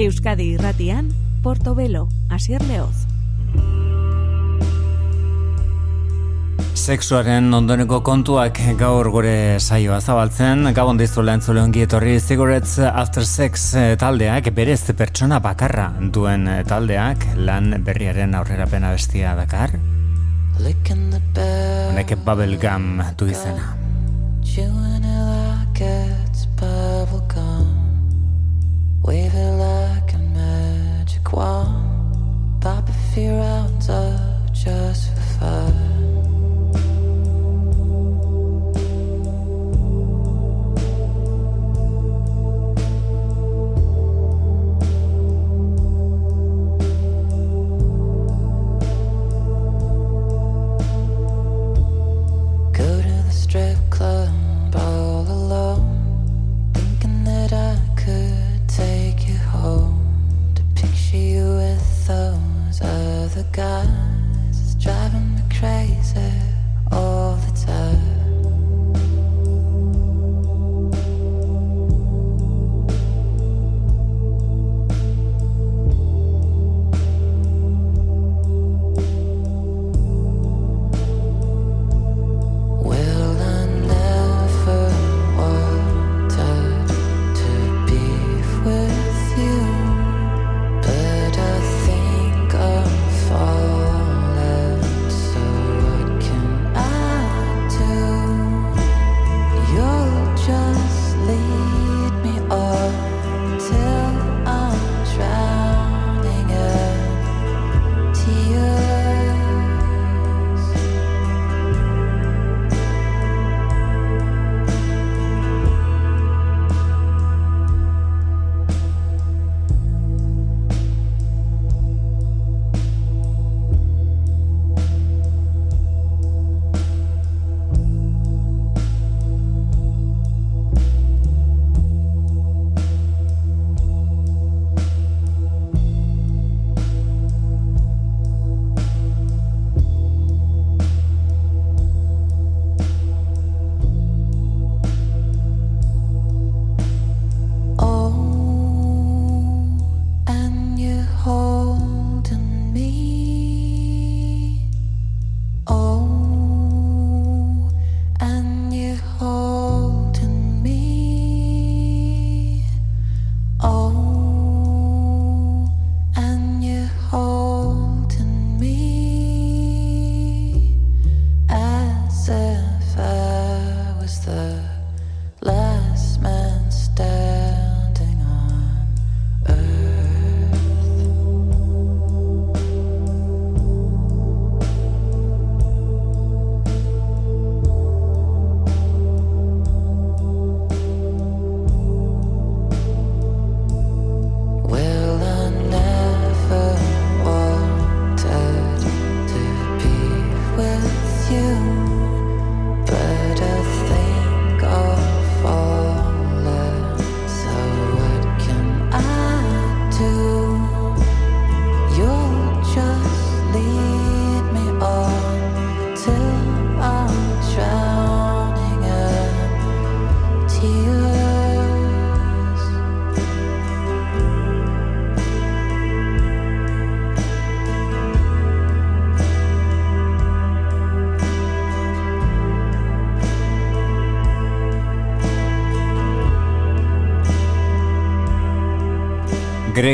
Euskadi irratian, Portobelo, Asier Leoz. Sexuaren ondoneko kontuak gaur gure saioa zabaltzen, gabon dizu lehen zule ongi etorri Cigarettes After Sex eh, taldeak, berez pertsona bakarra duen eh, taldeak, lan berriaren aurrera pena bestia dakar. Honek bubblegum du izena. Wave fear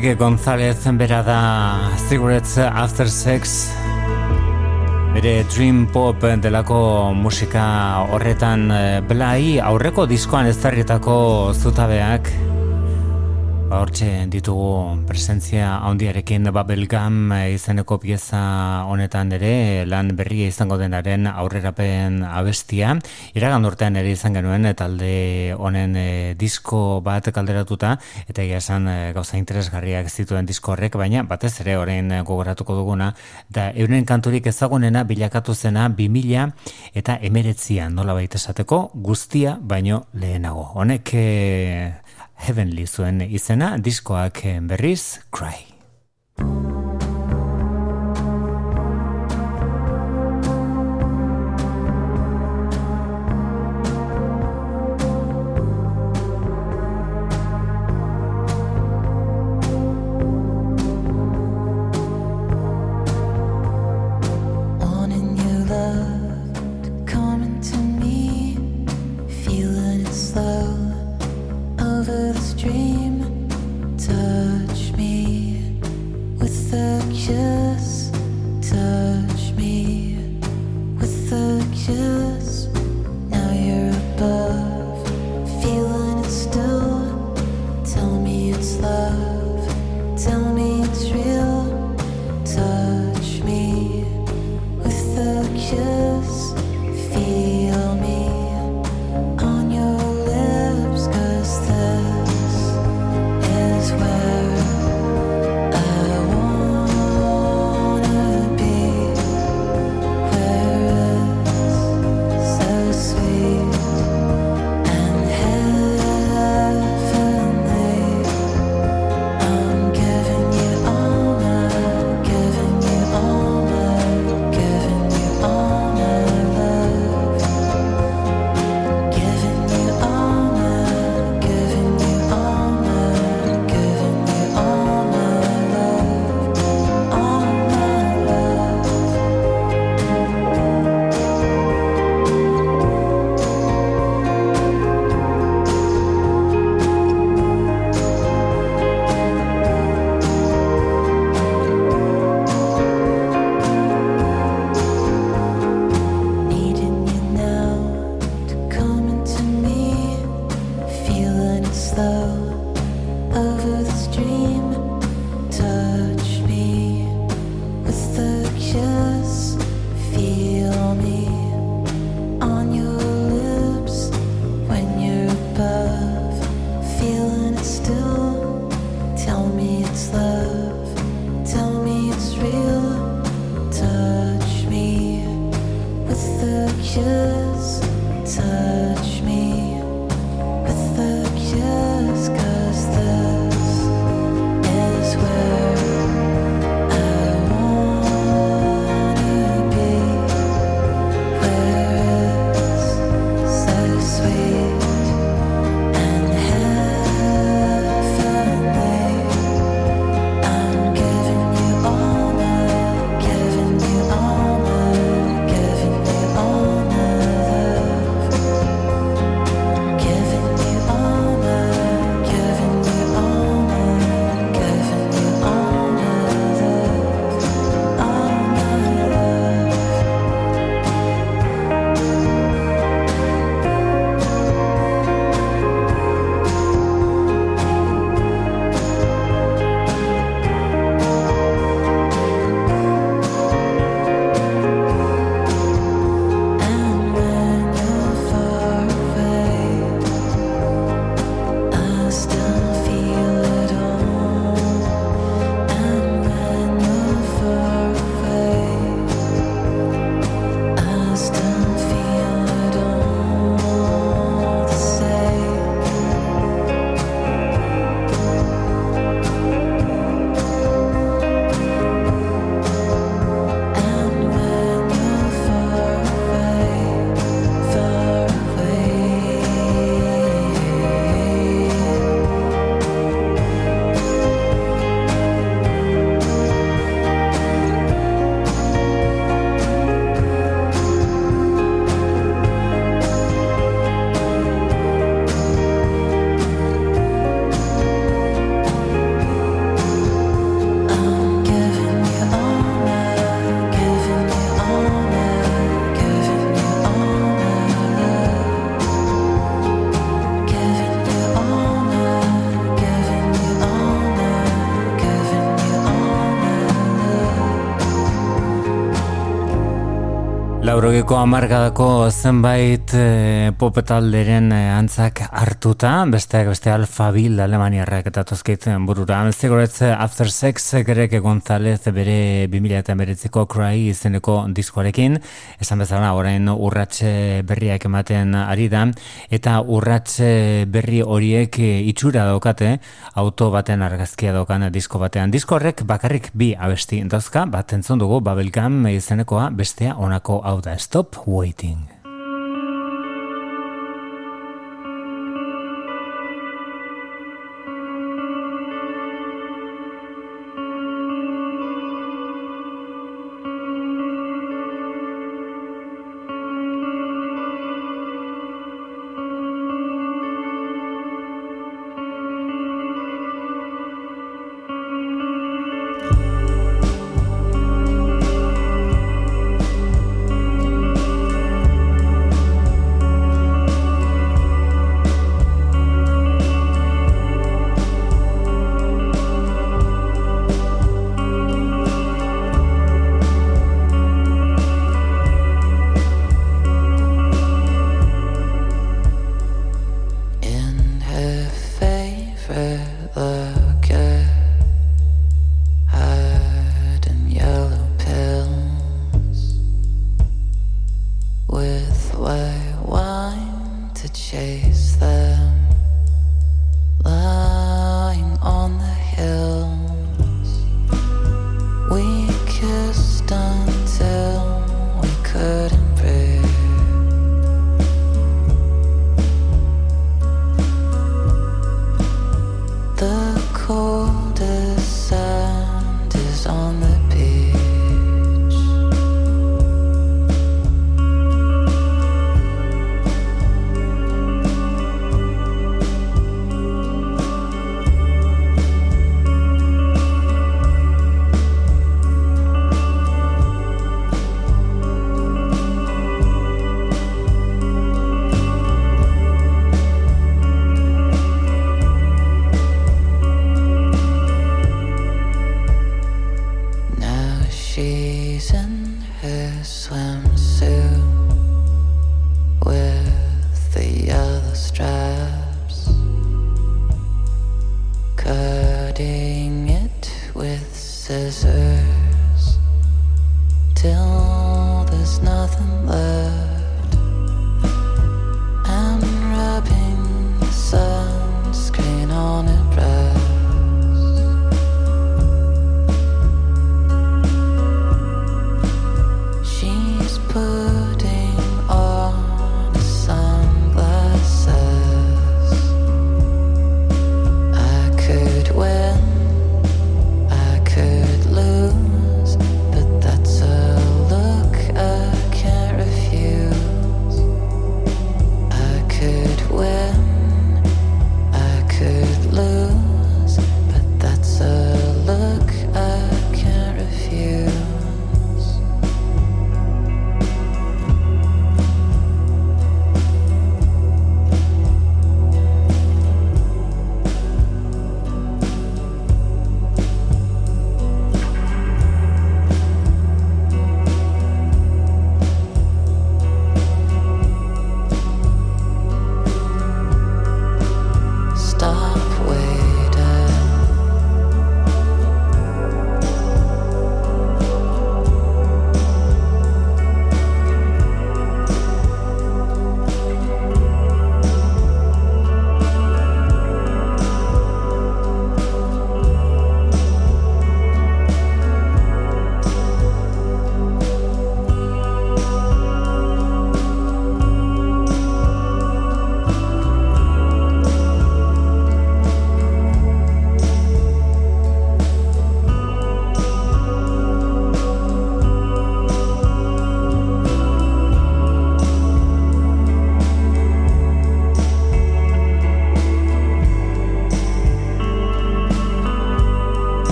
Greg González bera da Cigarettes After Sex. Bere Dream Pop delako musika horretan eh, blai aurreko diskoan ezarritako zutabeak Ba, hortxe ditugu presentzia handiarekin Bubblegum izeneko pieza honetan ere lan berria izango denaren aurrerapen abestia. Iragan urtean ere izan genuen talde honen e, disko bat kalderatuta eta egia esan e, gauza interesgarriak zituen disko horrek, baina batez ere orain gogoratuko duguna da euren kanturik ezagunena bilakatu zena 2000 eta emeretzian nola baita esateko guztia baino lehenago. Honek e, Heavenly zuen izena, diskoak berriz, Cry. Laurogeko amargadako zenbait e, popetalderen e, antzak hartuta, besteak beste alfabil alemaniarrak eta tozkeitzen burura. Zegoretz After Sex gereke González bere 2000 eta beretziko Cry izeneko diskoarekin, esan bezala orain urratxe berriak ematen ari da, eta urratxe berri horiek itxura daukate, auto baten argazkia daukan disko batean. Disko horrek bakarrik bi abesti dauzka, bat entzun dugu Babelgam izenekoa bestea onako hau da Stop Waiting.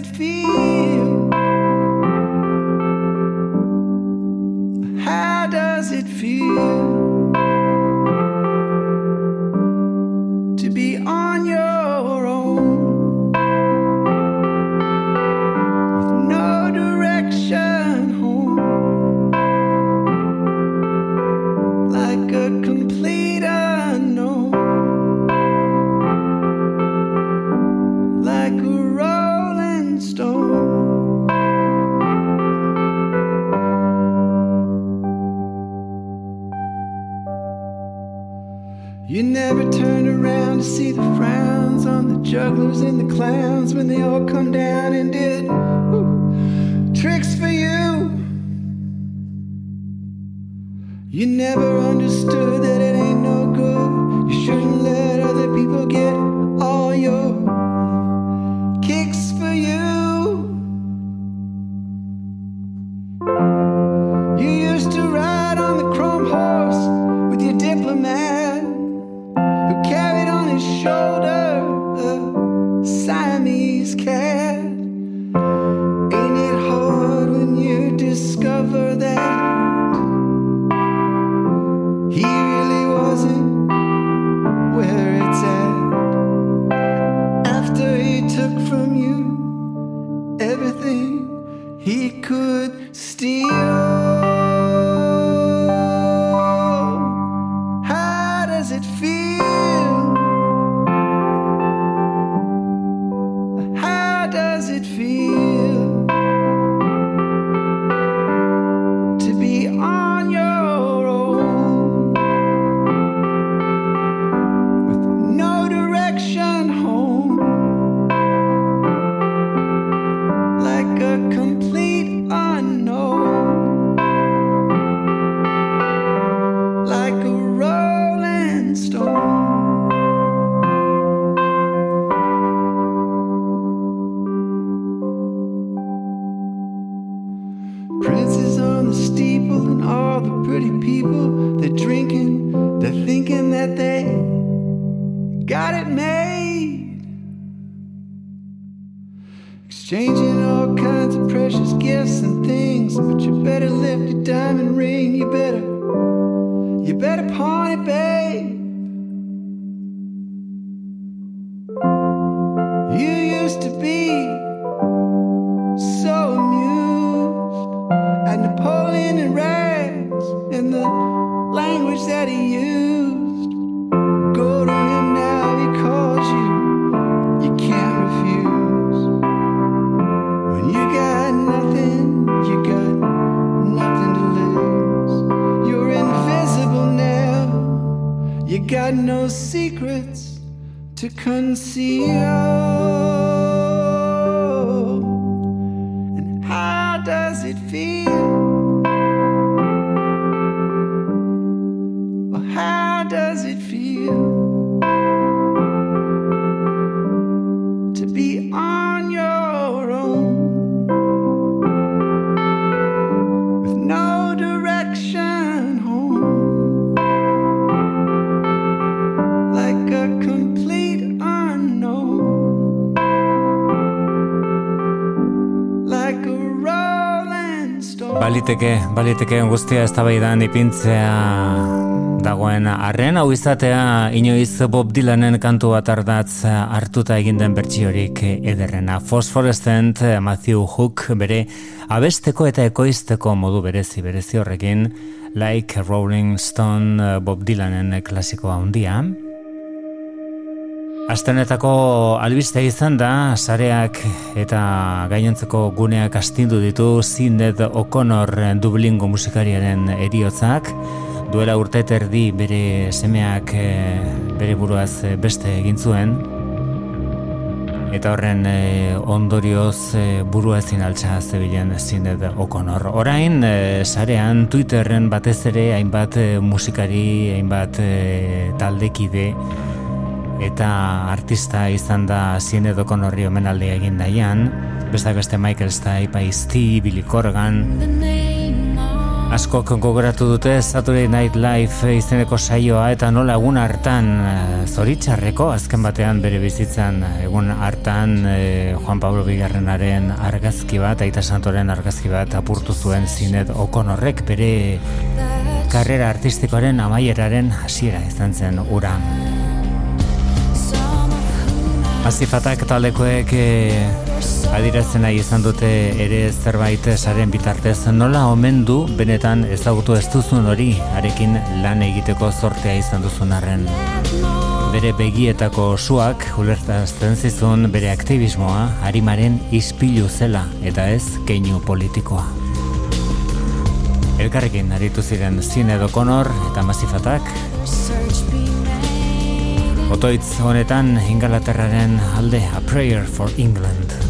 It feel? had no secrets to conceal. Baliteke, baliteke guztia ez tabaidan ipintzea dagoen arren, hau izatea inoiz Bob Dylanen kantu bat ardatz hartuta egin den bertsiorik ederrena. Phosphorescent Matthew Hook bere abesteko eta ekoizteko modu berezi berezi horrekin, like Rolling Stone Bob Dylanen klasikoa handia. Astenetako albiste izan da, sareak eta gainontzeko guneak astindu ditu Zindet O'Connor Dublingo musikariaren eriotzak, duela urte terdi bere semeak eh, bere buruaz beste egin zuen, eta horren e, ondorioz e, burua ezin altza zebilen Zindet O'Connor. Orain, sarean, Twitterren batez ere hainbat musikari, hainbat taldekide, eta artista izan da zien edo konorri omenaldi egin daian, beste beste Michael Stipe, Ice-T, Billy Corgan, Asko gogoratu dute Saturday Night Live izeneko saioa eta nola egun hartan eh, zoritxarreko azken batean bere bizitzan egun hartan eh, Juan Pablo Bigarrenaren argazki bat, Aita Santoren argazki bat apurtu zuen zinet okonorrek bere karrera artistikoaren amaieraren hasiera izan zen ura. Azifatak taldekoek eh, adirazten nahi izan dute ere zerbait saren bitartez nola omen du benetan ezagutu ez duzun hori arekin lan egiteko zortea izan duzun arren. Bere begietako suak ulertazten zizun bere aktivismoa harimaren ispilu zela eta ez keinu politikoa. Elkarrekin aritu ziren zine dokonor eta mazifatak Otoitz honetan Ingalaterraren alde A Prayer for England.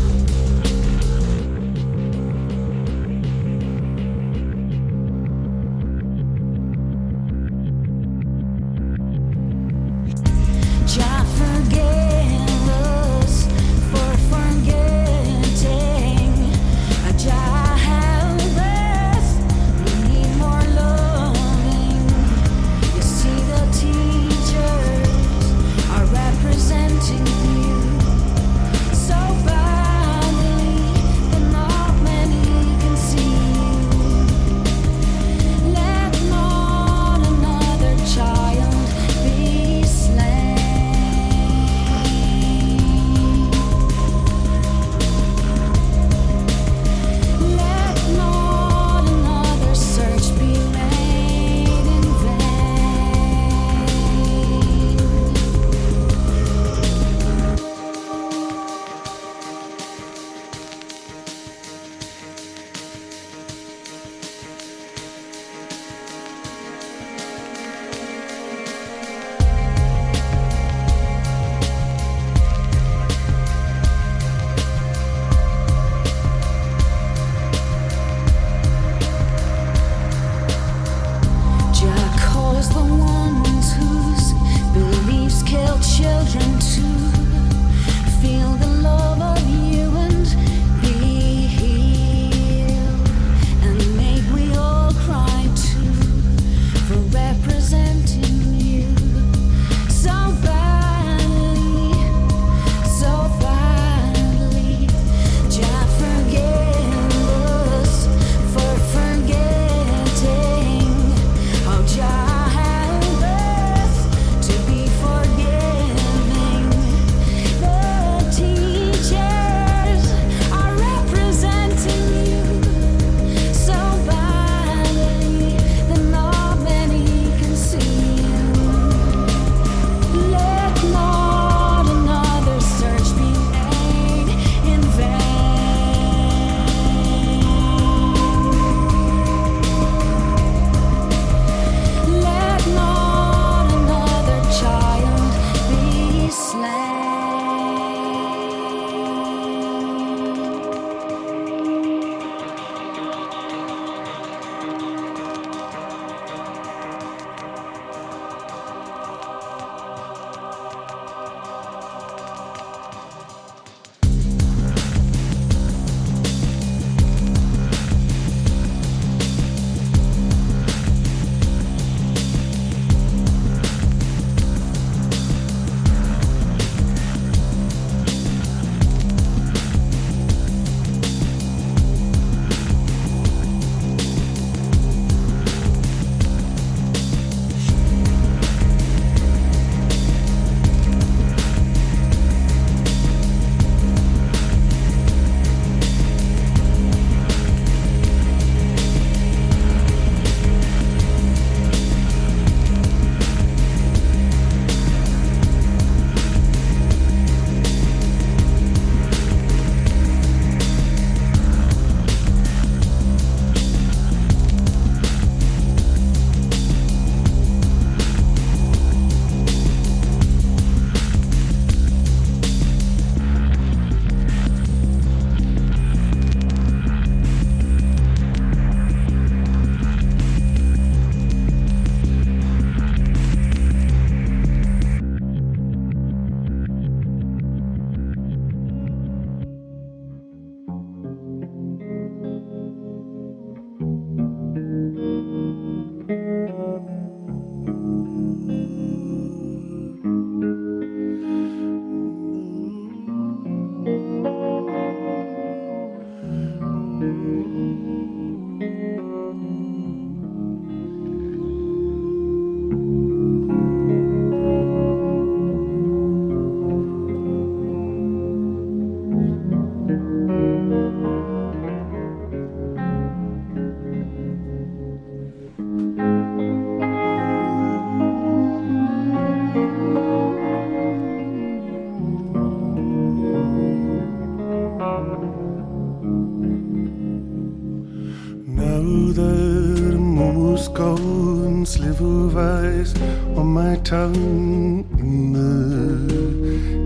Tongue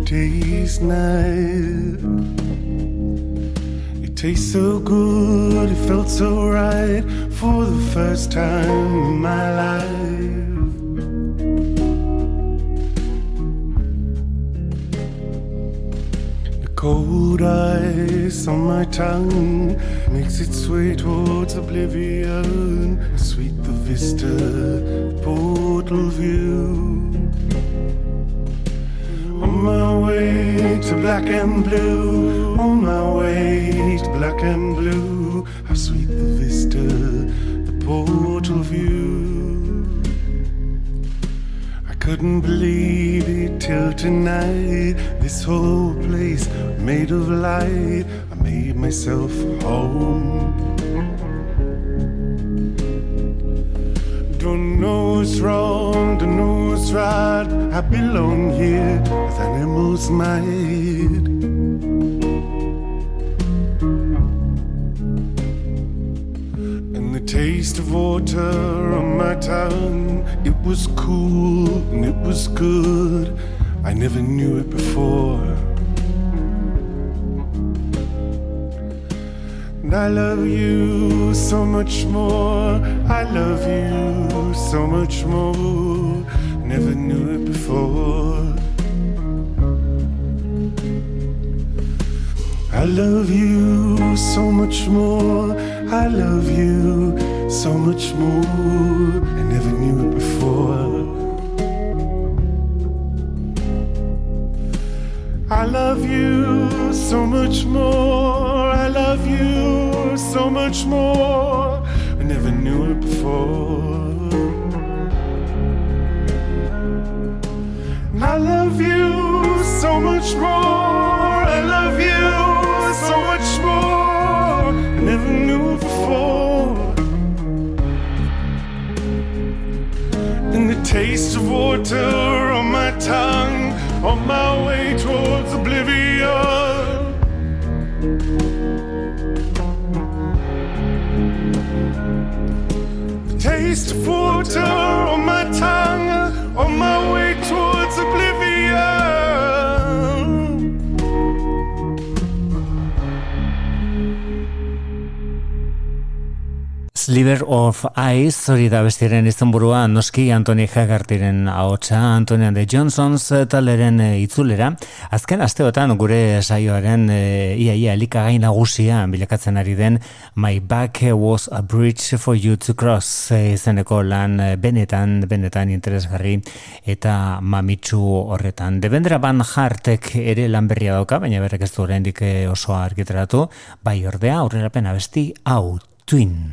day's night. It tastes so good, it felt so right for the first time in my life. The Cold ice on my tongue makes its way towards oblivion. Sweet the vista, blue, on my way to black and blue. How sweet the vista, the portal view. I couldn't believe it till tonight. This whole place made of light. I made myself home. Don't know what's wrong, don't know what's right. I belong here as animals might. Never knew it before. And I love you so much more. I love you so much more. Never knew it before. I love you so much more. I love you so much more. I never knew I love you so much more. I love you so much more. I never knew it before. I love you so much more. I love you so much more. I never knew before. And the taste of water on my tongue, on my way It's on my Sliver of Ice, hori da bestiren izenburua noski Antoni Hagartiren ahotsa Antoni de Johnsons taleren e, itzulera. Azken asteotan gure saioaren iaia elikagai nagusia bilakatzen ari den My Back Was a Bridge for You to Cross izeneko lan benetan, benetan interesgarri eta mamitsu horretan. Debendra Van Hartek ere lan berria dauka, baina berrek ez du oraindik e, oso argitaratu, bai ordea aurrerapen abesti hau Twin.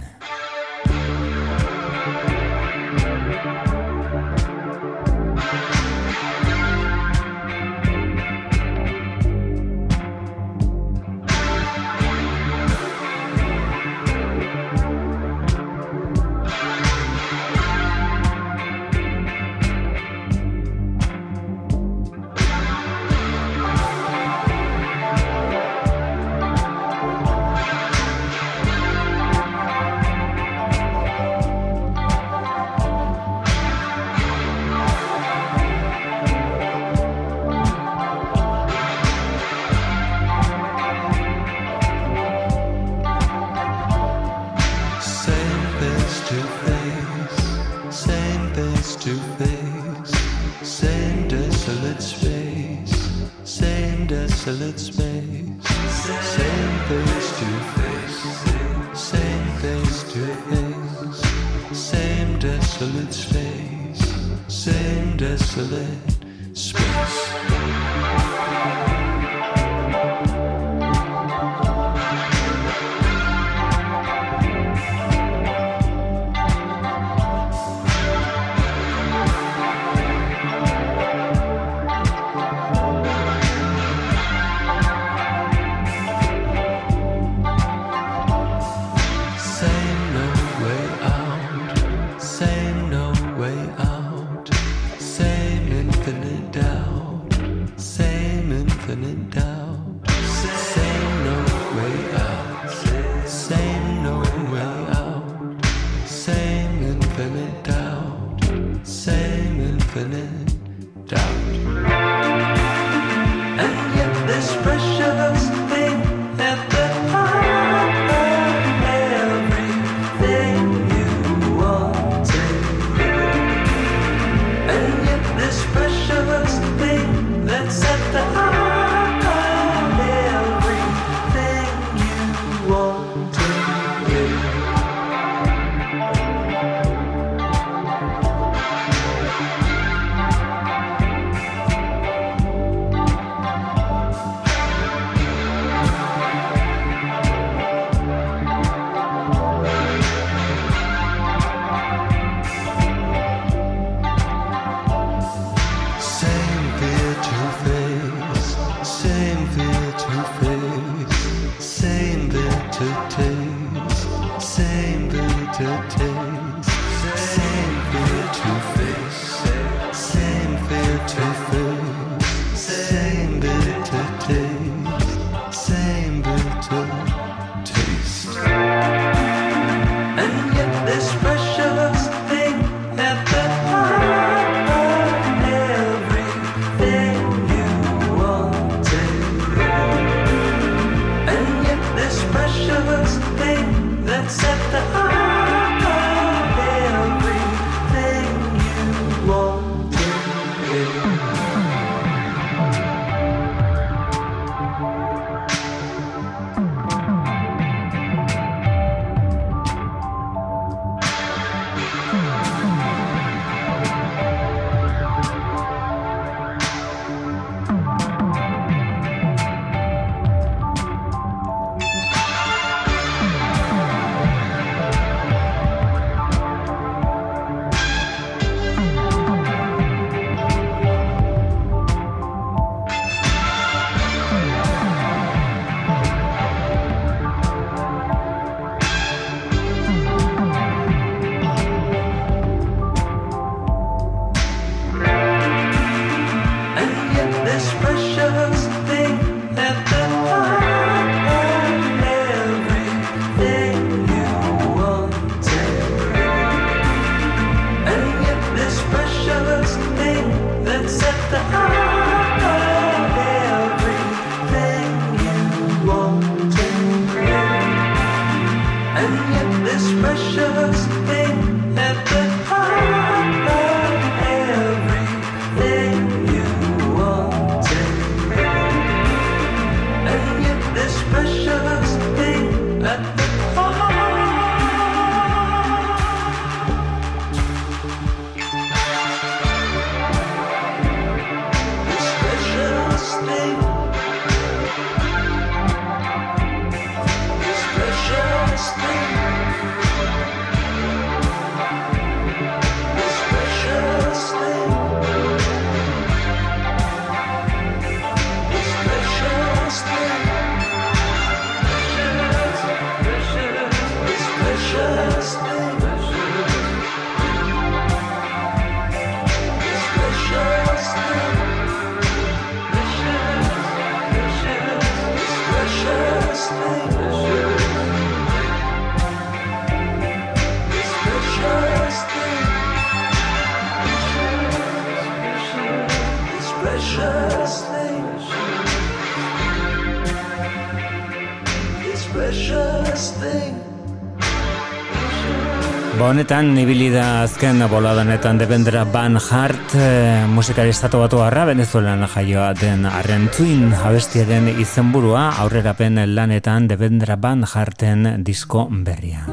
Honetan, ibili da azken boladanetan debendera Van Hart e, musikari estatu batu harra venezuelan jaioa den arren twin abestiaren izenburua aurrerapen lanetan debendera Van Harten disko berria.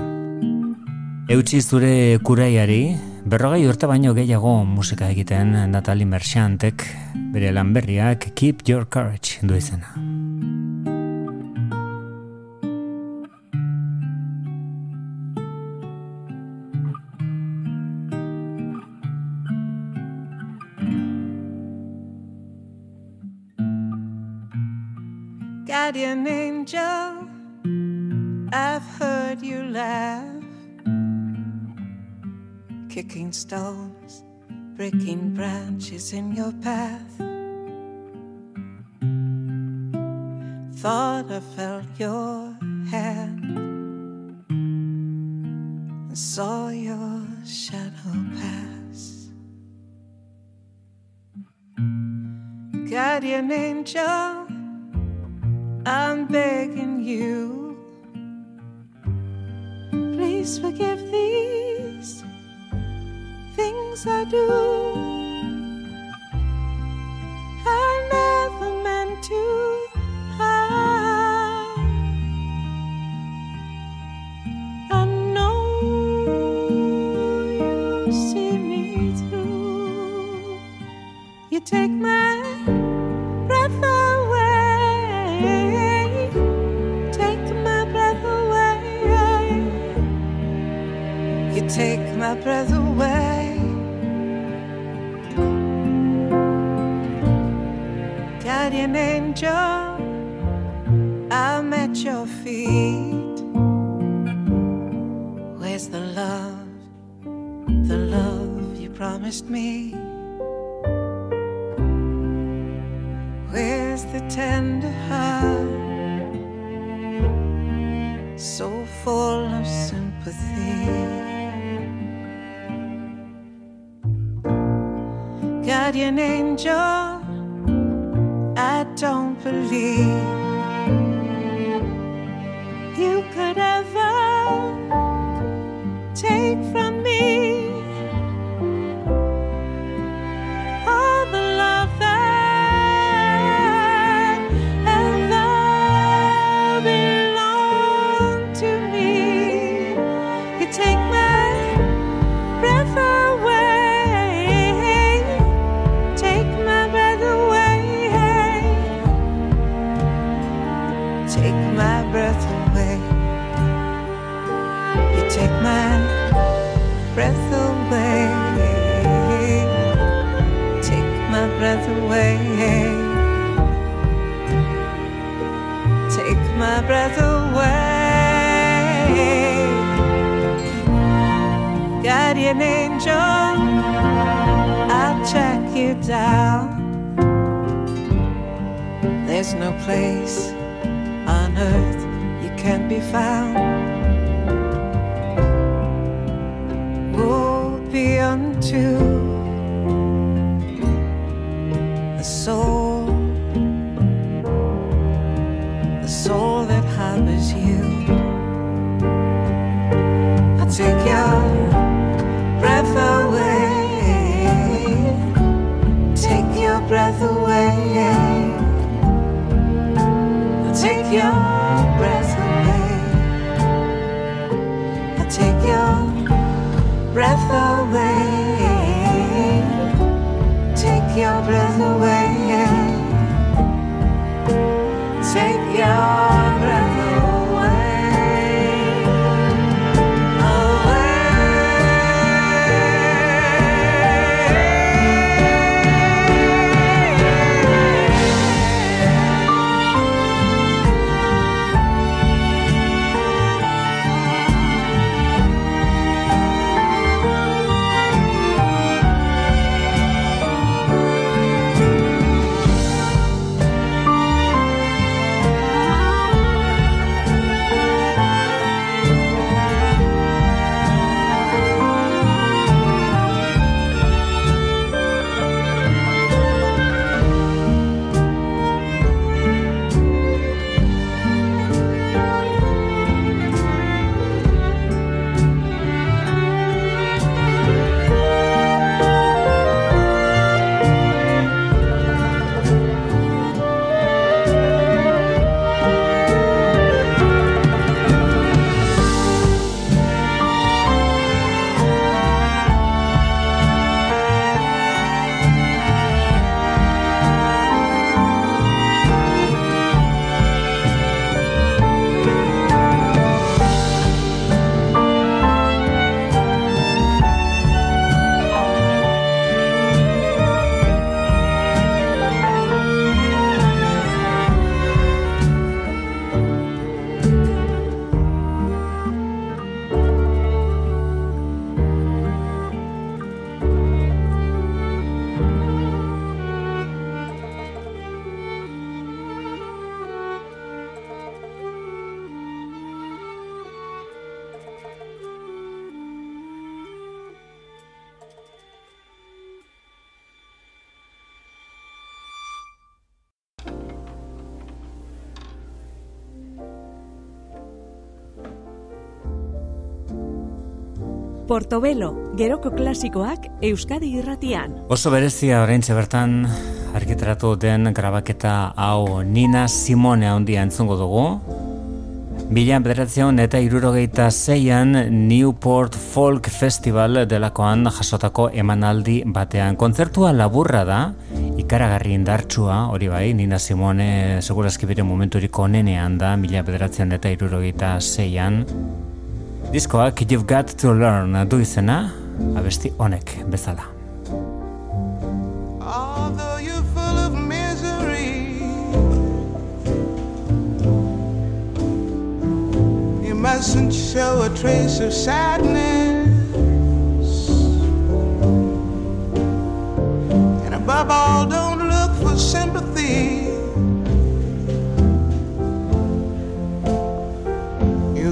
Eutsi zure kuraiari, berrogei urte baino gehiago musika egiten Natalie Merchantek bere lan berriak Keep Your Courage du izena. Guardian angel, I've heard you laugh. Kicking stones, breaking branches in your path. Thought I felt your hand and saw your shadow pass. Guardian angel. I'm begging you, please forgive these things I do. I never meant to. I know you see me through. You take my my breath away. Guardian angel, I'm at your feet. Where's the love, the love you promised me? Where's the tender heart? so full of sympathy. Guardian angel, I don't believe you could ever breath away. Guardian angel, I'll track you down. There's no place on earth you can't be found. Woe be unto Portobelo, geroko klasikoak Euskadi irratian. Oso berezia orain bertan argitaratu den grabaketa hau Nina Simone handia entzungo dugu. Mila bederatzean eta irurogeita zeian Newport Folk Festival delakoan jasotako emanaldi batean. Kontzertua laburra da, ikaragarri indartsua, hori bai, Nina Simone segurazki bere momenturiko onenean da, mila bederatzean eta irurogeita zeian. Diskoak You've Got to Learn du izena, abesti honek bezala. You mustn't show a trace of sadness. And above all, don't look for sympathy.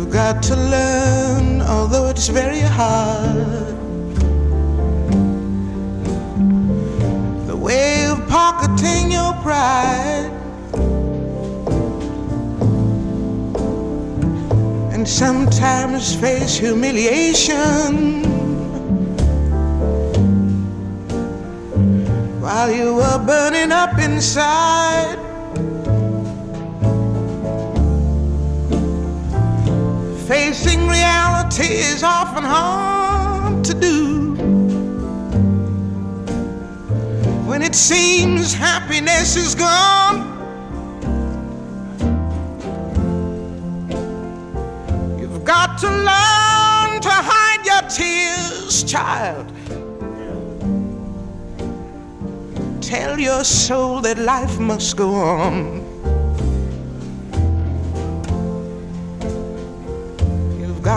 You've got to learn, although it's very hard. the way of pocketing your pride. And sometimes face humiliation while you were burning up inside. Facing reality is often hard to do. when it seems happiness is gone. You've got to learn to hide your tears, child. Tell your soul that life must go on.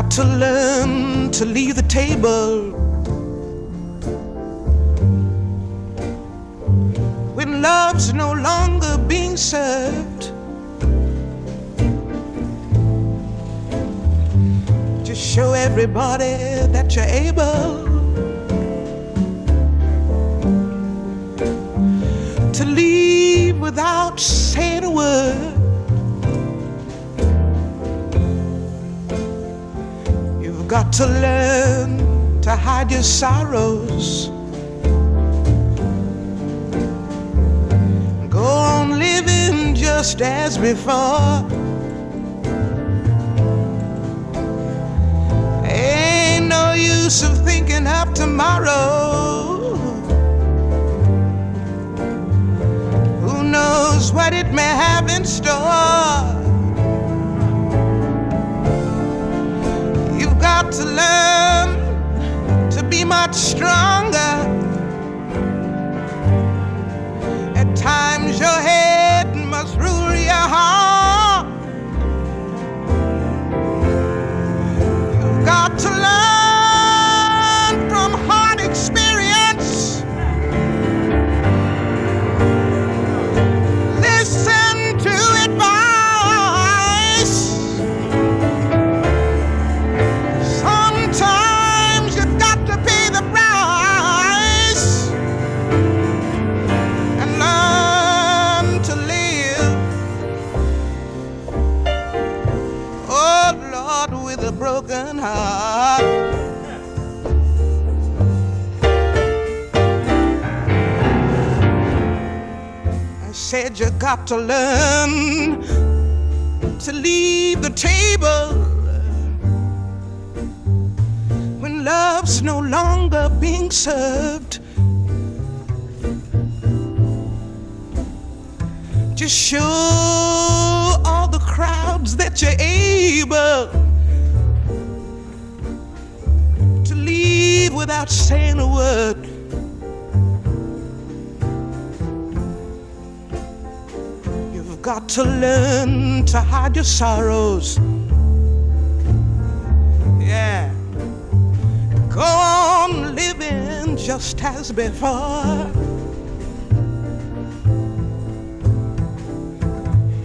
Got to learn to leave the table when love's no longer being served. Just show everybody that you're able to leave without saying a word. Got to learn to hide your sorrows. Go on living just as before. Ain't no use of thinking of tomorrow. Who knows what it may have in store? Got to learn to be much stronger. At times your head said you got to learn to leave the table when love's no longer being served. Just show all the crowds that you're able to leave without saying a word. Got to learn to hide your sorrows. Yeah. Go on living just as before.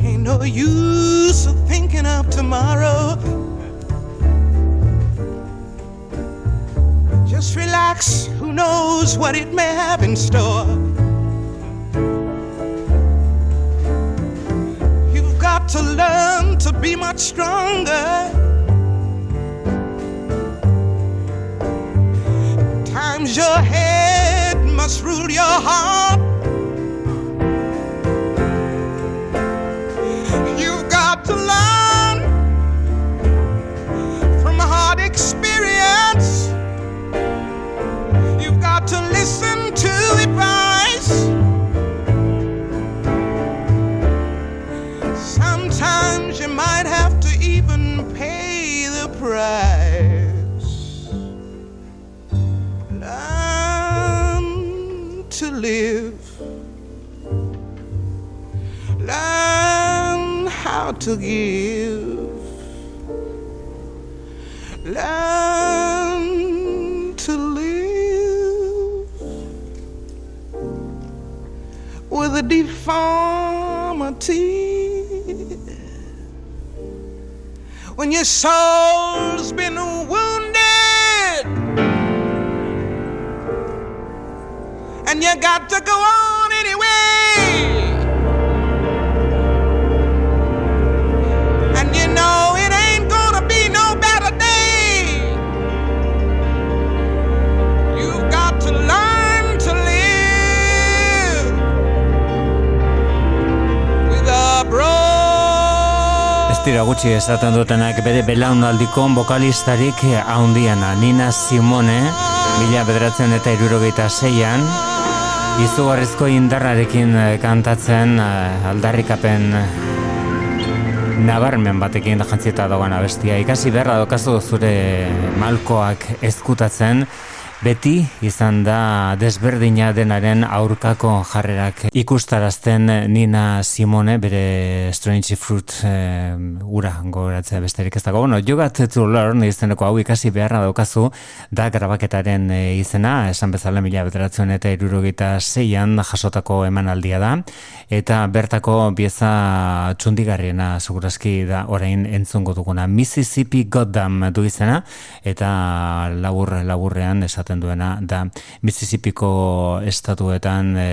Ain't no use of thinking of tomorrow. Just relax, who knows what it may have in store. to be much stronger. Times your head must rule your heart. To give. Learn to live with a deformity. When your soul's been wounded and you got to go on dira gutxi esaten dutenak bere belaunaldiko bokalistarik haundiana Nina Simone, mila bederatzen eta irurogeita zeian, izugarrizko indarrarekin eh, kantatzen eh, aldarrikapen nabarmen batekin jantzieta dagoen abestia. Ikasi beharra dokazu zure malkoak ezkutatzen, beti izan da desberdina denaren aurkako jarrerak ikustarazten Nina Simone bere Strange Fruit eh, ura gogoratzea besterik ez dago. Bueno, You Got to Learn izeneko hau ikasi beharra daukazu da grabaketaren eh, izena, esan bezala mila bederatzen eta irurogeita zeian jasotako emanaldia da, eta bertako bieza txundigarriena segurazki da orain entzungo duguna. Mississippi Goddam du izena, eta labur laburrean esaten duena da Mississippiko estatuetan e,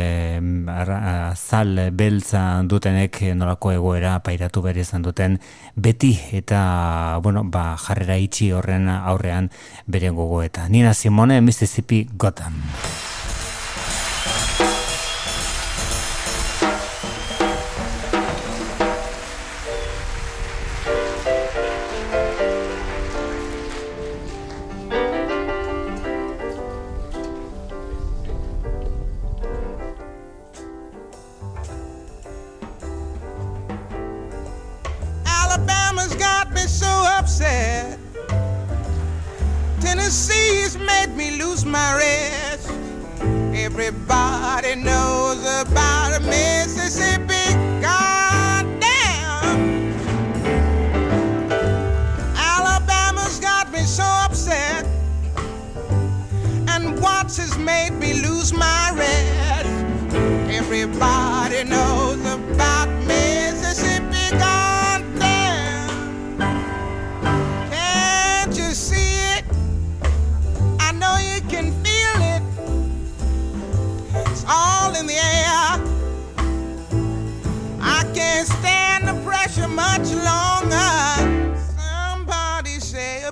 azal beltza dutenek nolako egoera pairatu behar izan duten beti eta bueno, ba, jarrera itxi horren aurrean bere gogoeta. Nina Simone, Mississippi Gotham.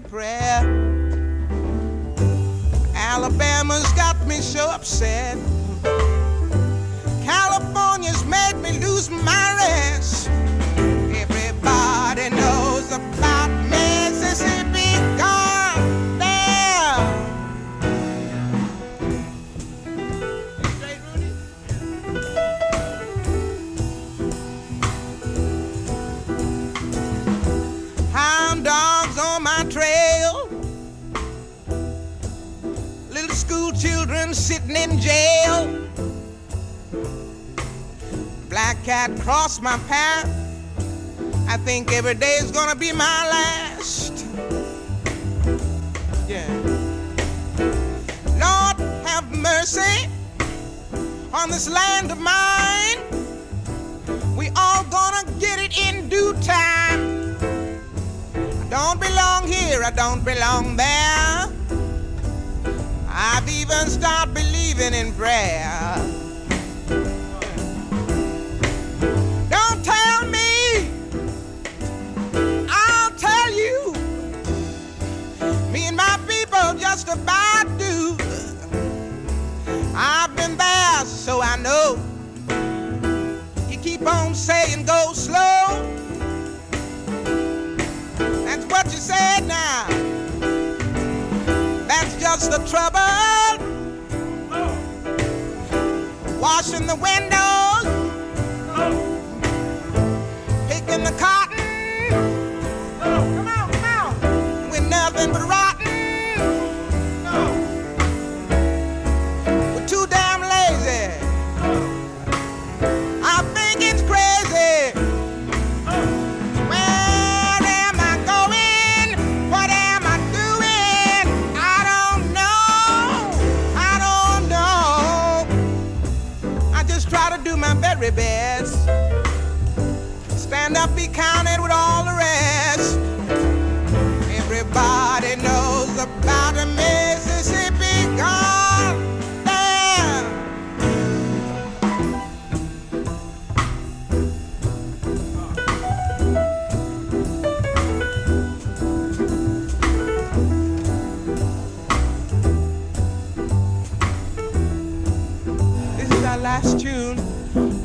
Prayer. Alabama's got me so upset. Jail. Black cat crossed my path. I think every day is gonna be my last. Yeah. Lord, have mercy on this land of mine. We all gonna get it in due time. I don't belong here, I don't belong there. I've even started believing believing in prayer. Don't tell me, I'll tell you. Me and my people just about do. I've been there, so I know. You keep on saying go slow. That's what you said now. That's just the trouble. Washing the windows.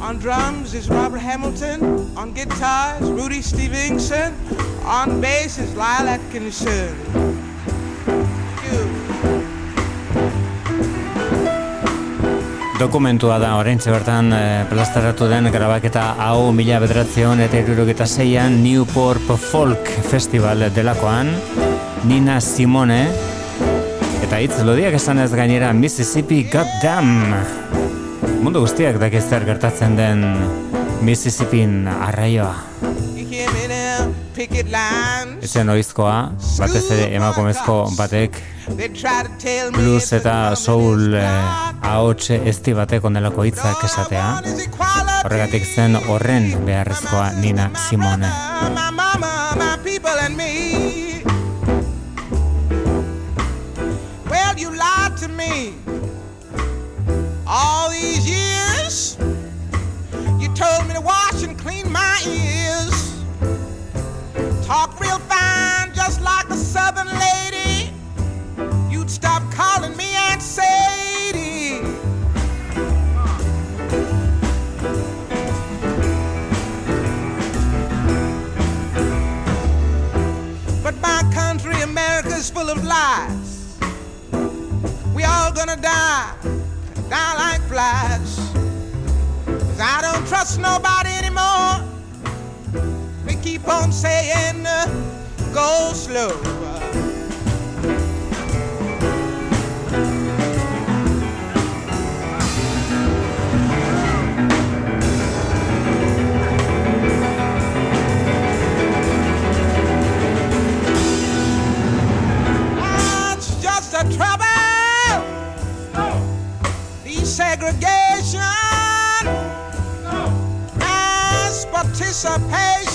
On drums is Robert Hamilton. On guitars, Rudy Stevenson. On bass is Lyle Atkinson. Dokumentua da oraintxe bertan e, plastaratu den grabaketa hau mila bederatzion eta irurogeta zeian Newport Folk Festival delakoan Nina Simone eta hitz lodiak esan ez gainera Mississippi Goddamn mundu guztiak dakiz zer gertatzen den Mississippin arraioa. Ezen oizkoa, batez ere emakumezko batek blues eta soul eh, ahots esti batek ondelako hitzak esatea. Horregatik zen horren beharrezkoa Nina Simone. America's full of lies. We all gonna die, die like flies. 'Cause I don't trust nobody anymore. They keep on saying, uh, go slow. segregation as participation.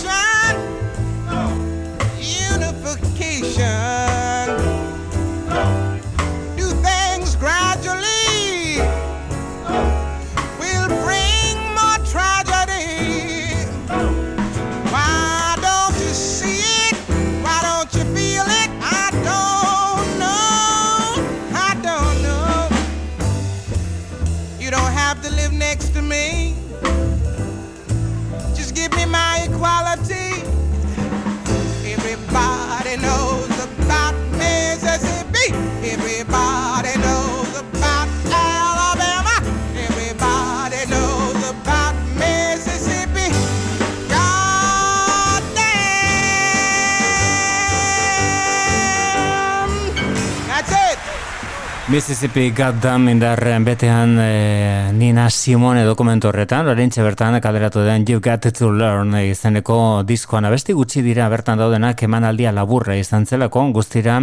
Mississippi Goddamn indar betean eh, Nina Simone dokumentu horretan, orintxe bertan kaleratu den You Got To Learn izeneko diskoan abesti gutxi dira bertan daudenak emanaldia laburra izan zelako guztira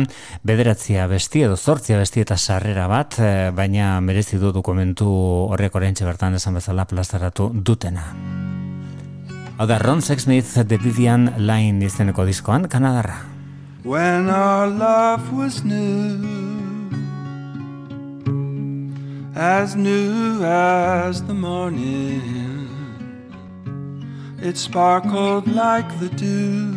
bederatzia besti edo zortzia besti eta sarrera bat, eh, baina merezi du dokumentu horrek orintxe bertan esan bezala plazaratu dutena. Hau da, Ron Sexsmith The Vivian Line izeneko diskoan, Kanadarra. When our love was new, as new as the morning, it sparkled like the dew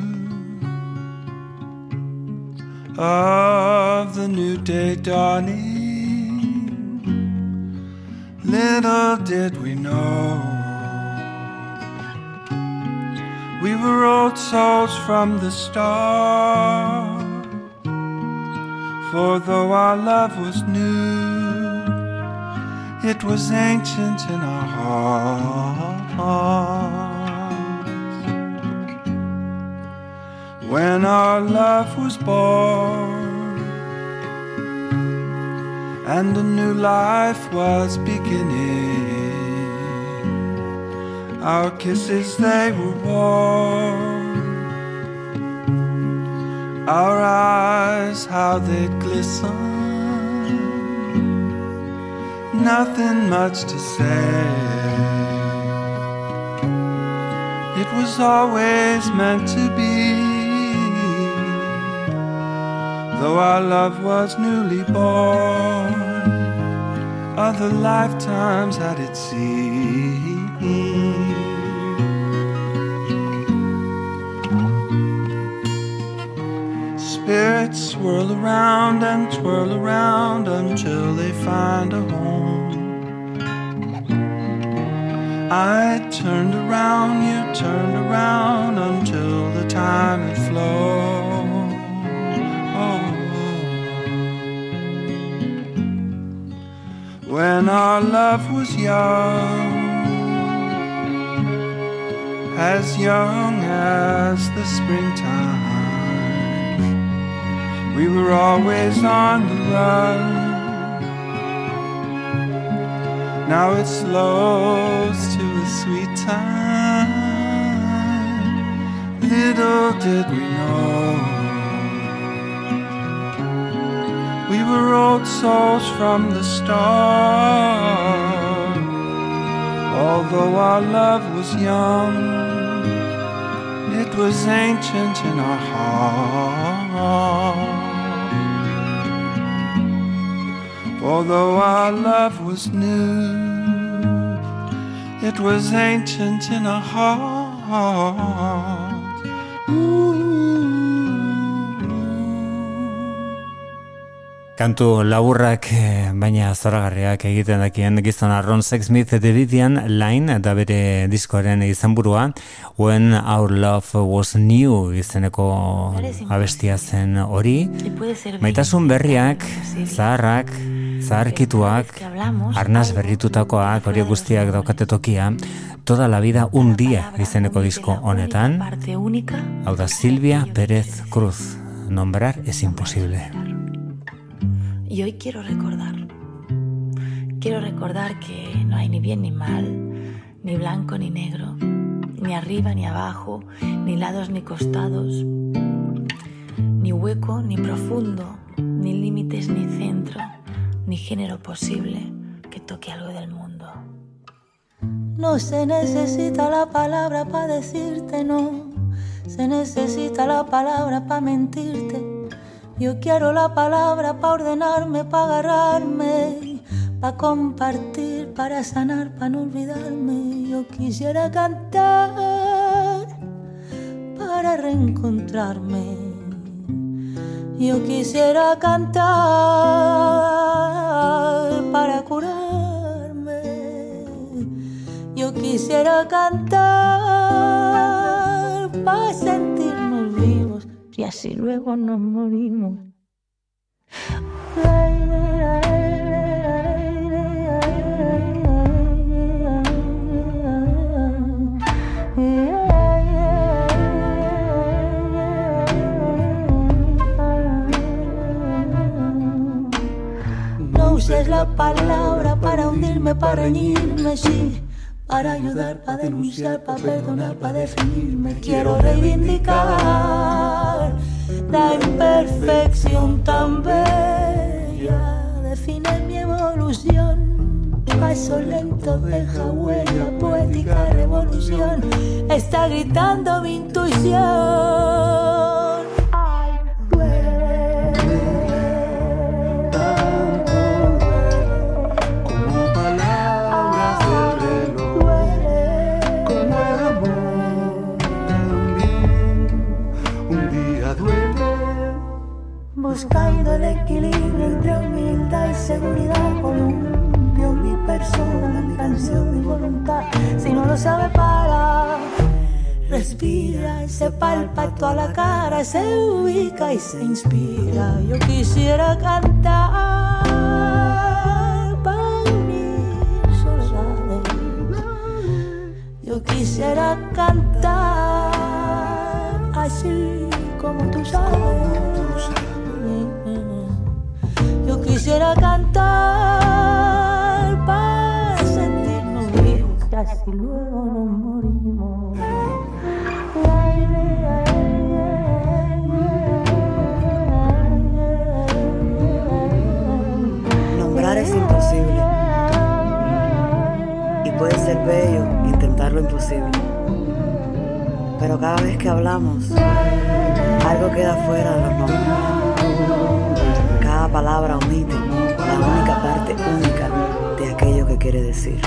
of the new day dawning. Little did we know We were old souls from the start. For though our love was new, it was ancient in our hearts. When our love was born and a new life was beginning. Our kisses, they were warm. Our eyes, how they'd glisten. Nothing much to say. It was always meant to be. Though our love was newly born, other lifetimes had it seen. Spirits swirl around and twirl around until they find a home. I turned around, you turned around until the time had flown. Oh. When our love was young as young as the springtime. We were always on the run. Now it slows to a sweet time. Little did we know. We were old souls from the start. Although our love was young, it was ancient in our heart. Although our love was new, it was ancient in our heart. Kantu laburrak, eh, baina zoragarriak egiten dakien gizon Ron Sexsmith Davidian Line da bere diskoaren izenburua When Our Love Was New izeneko abestia zen hori. Maitasun berriak, zaharrak zaharkituak, arnaz berritutakoak, hori guztiak daukate tokia, toda la vida un día izeneko disko honetan, hau da Silvia Pérez Cruz, nombrar es imposible. Y hoy quiero recordar, quiero recordar que no hay ni bien ni mal, ni blanco ni negro, ni arriba ni abajo, ni lados ni costados, ni hueco ni profundo, ni límites ni centro, ni género posible que toque algo del mundo. No se necesita la palabra para decirte no, se necesita la palabra para mentirte. Yo quiero la palabra para ordenarme, para agarrarme, para compartir, para sanar, para no olvidarme. Yo quisiera cantar para reencontrarme. Yo quisiera cantar para curarme. Yo quisiera cantar para sentirnos y así luego nos morimos. No uses la palabra para hundirme, para reñirme, sí. Para ayudar, para denunciar, para perdonar, para definirme. Quiero reivindicar la imperfección tan bella. Define mi evolución. Paso lento deja huella, poética revolución. Está gritando mi intuición. Buscando el equilibrio entre humildad y seguridad Columpio mi persona, mi canción, mi voluntad Si no lo sabe para respira, se palpa toda la cara, se ubica y se inspira. Yo quisiera cantar para mis soledades. Yo quisiera cantar así como tú sabes. Quisiera cantar para sentirnos vivos y luego nos morimos. Nombrar es imposible. Y puede ser bello intentar lo imposible. Pero cada vez que hablamos, algo queda fuera de los nombres. Decir.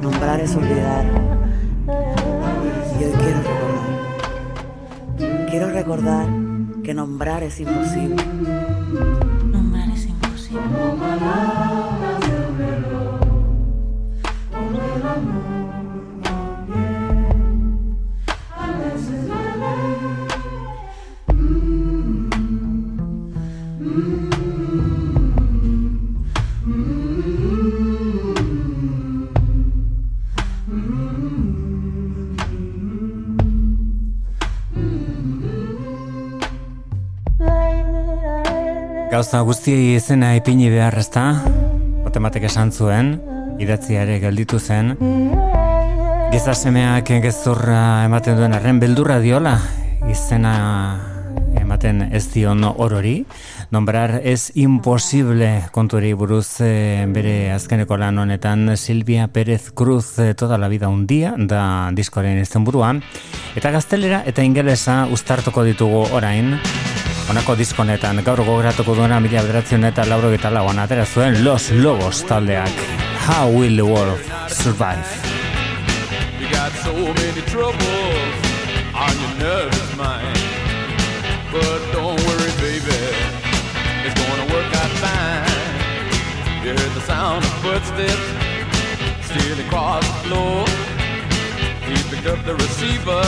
Nombrar es olvidar. Y hoy quiero recordar. Quiero recordar que nombrar es imposible. Nombrar es imposible. Gauza guztiei izena ipini behar ezta, matematik esan zuen, idatzia ere gelditu zen, gizasemeak gezurra ematen duen arren beldurra diola, izena ematen ez dion orori, nombrar ez imposible konturi buruz eh, bere azkeneko lan honetan Silvia Pérez Cruz eh, toda la vida un día da diskoaren izten buruan, eta gaztelera eta ingelesa uztartuko ditugu orain, Honako diskonetan gaur gogoratuko duena mila bederatzen eta lauro eta lauan atera zuen Los Lobos taldeak. How will the world survive? You got so many troubles on your nervous mind. But don't worry, baby, it's gonna work out fine. You heard the sound of footsteps stealing across the floor. He picked up the receiver,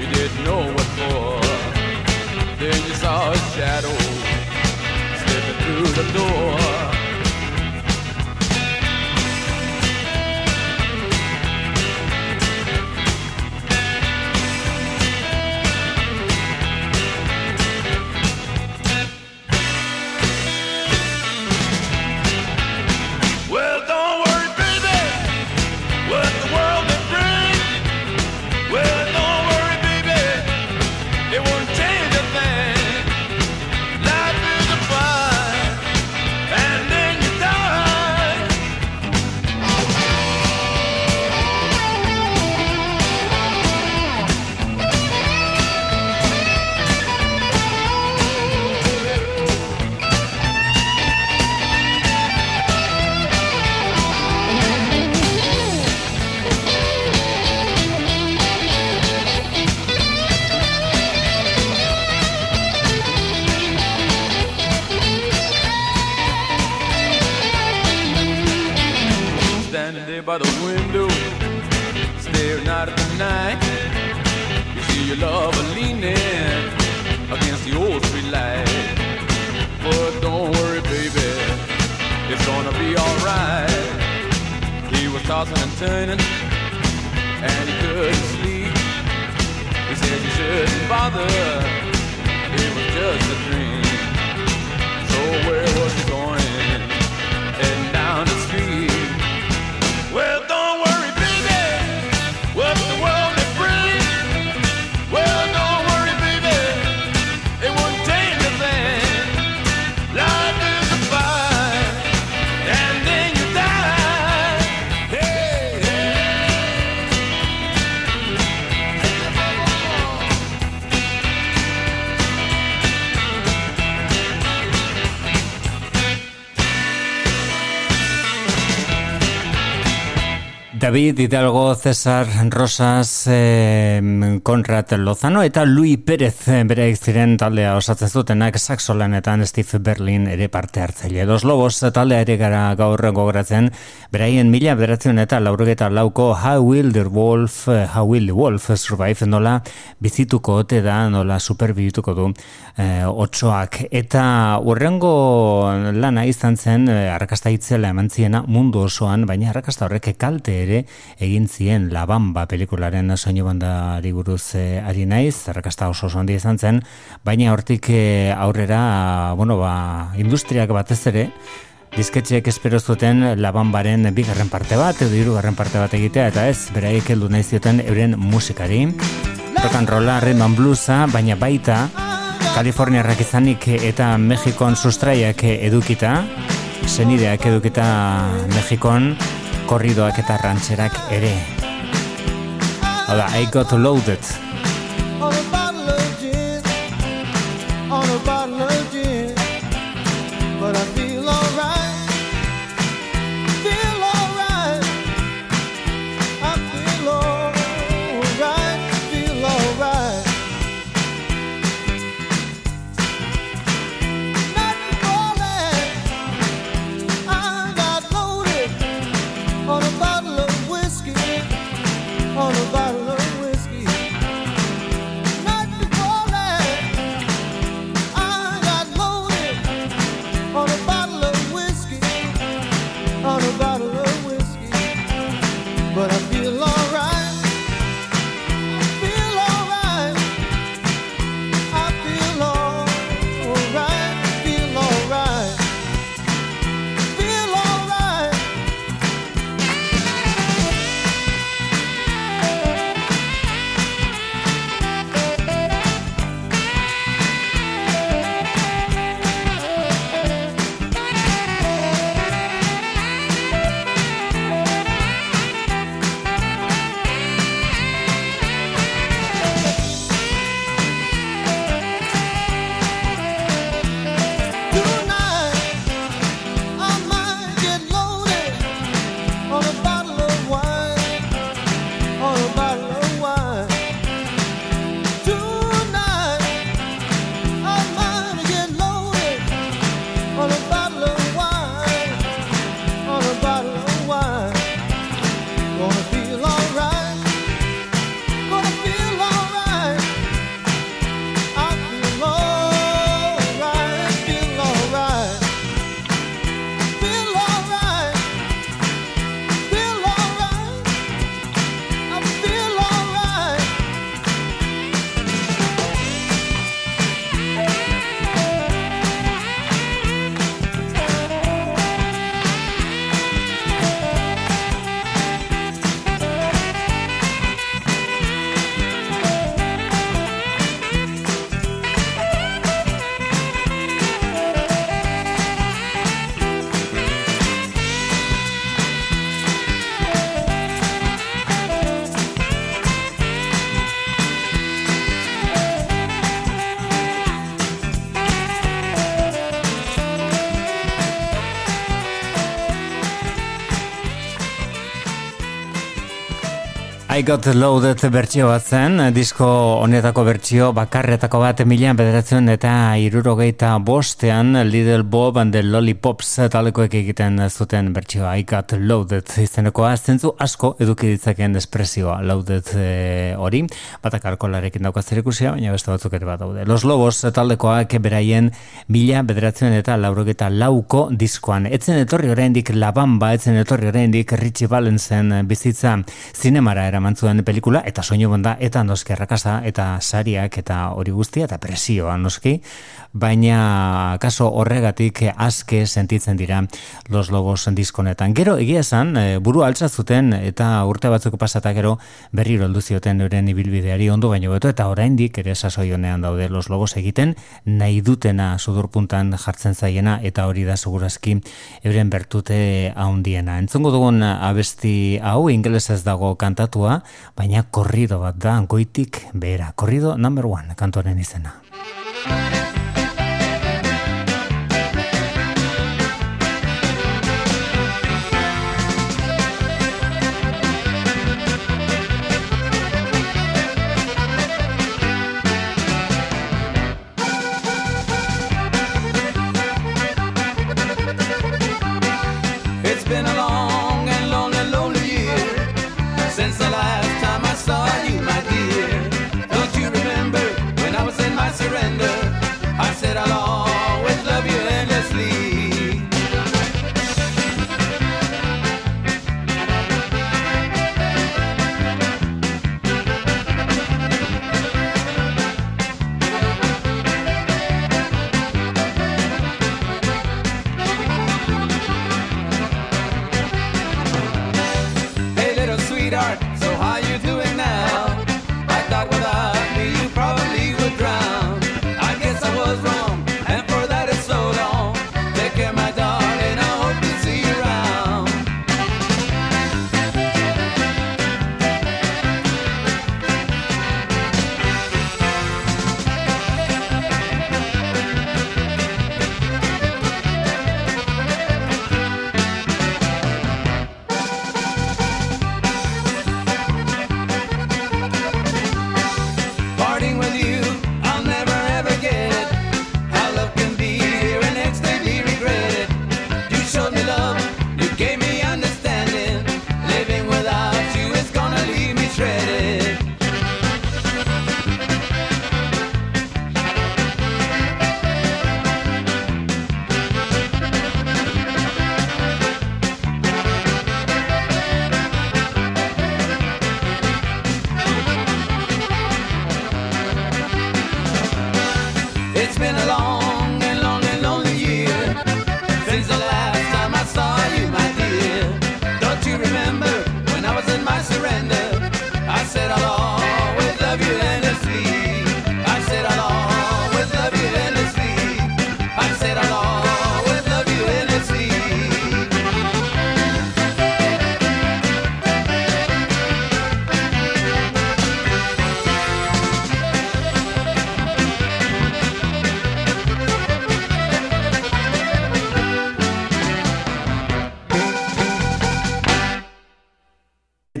you didn't know what for. Then you saw a shadow slipping through the door. Tossing and turning, and he couldn't sleep. He said you shouldn't bother, it was just a dream. So where was he David Hidalgo, Cesar Rosas, eh, Conrad Lozano eta Lui Pérez bere ziren taldea osatzen zutenak saxolanetan Steve Berlin ere parte hartzaile. Dos Lobos taldea ere gara gaur gogoratzen, beraien mila beratzen eta laurugeta lauko How Will the Wolf, How Will the Wolf Survive nola bizituko ote da, nola superbituko du eh, otsoak. Eta urrengo lana izan zen, eh, arrakasta itzela eman ziena mundu osoan, baina arrakasta horrek kalte ere egin zien Labamba pelikularen soinu bandari buruz eh, ari naiz, zerrakasta oso oso handi izan zen, baina hortik eh, aurrera, bueno, ba, industriak batez ere, Dizketxeek espero zuten labambaren bigarren parte bat, edo hirugarren parte bat egitea, eta ez, beraik heldu nahi zioten euren musikari. Rock and rolla, rhythm bluesa, baina baita, Kaliforniarrak izanik eta Mexikon sustraiak edukita, senideak edukita Mexikon, korridoak eta rantxerak ere. Hala, I got loaded. Got loaded bertsio bat zen, disko honetako bertsio bakarretako bat milan bederatzen eta irurogeita bostean Little Bob and the Lollipops talekoek egiten zuten bertsioa I got loaded izenekoa zentzu asko eduki ditzaken espresioa loaded eh, hori, batak alkolarekin dauka zerikusia, baina beste batzuk ere bat daude. Los Lobos taldekoak beraien mila bederatzen eta laurogeita lauko diskoan. Etzen etorri oraindik labamba, etzen etorri oraindik Richie Valenzen bizitza zinemara eraman zuen pelikula, eta soinu banda, eta noski errakasa, eta sariak, eta hori guztia, eta presioa noski, baina kaso horregatik aske sentitzen dira Los Lobos diskonetan. Gero egia esan, e, buru altza zuten eta urte batzuk pasata gero berriro heldu zioten euren ibilbideari ondo baino beto eta oraindik ere sasoi honean daude Los Lobos egiten nahi dutena sudurpuntan jartzen zaiena eta hori da segurazki euren bertute haundiena. Entzongo dugun abesti hau ingelesez dago kantatua, baina korrido bat da goitik behera. Korrido number one kantoren izena.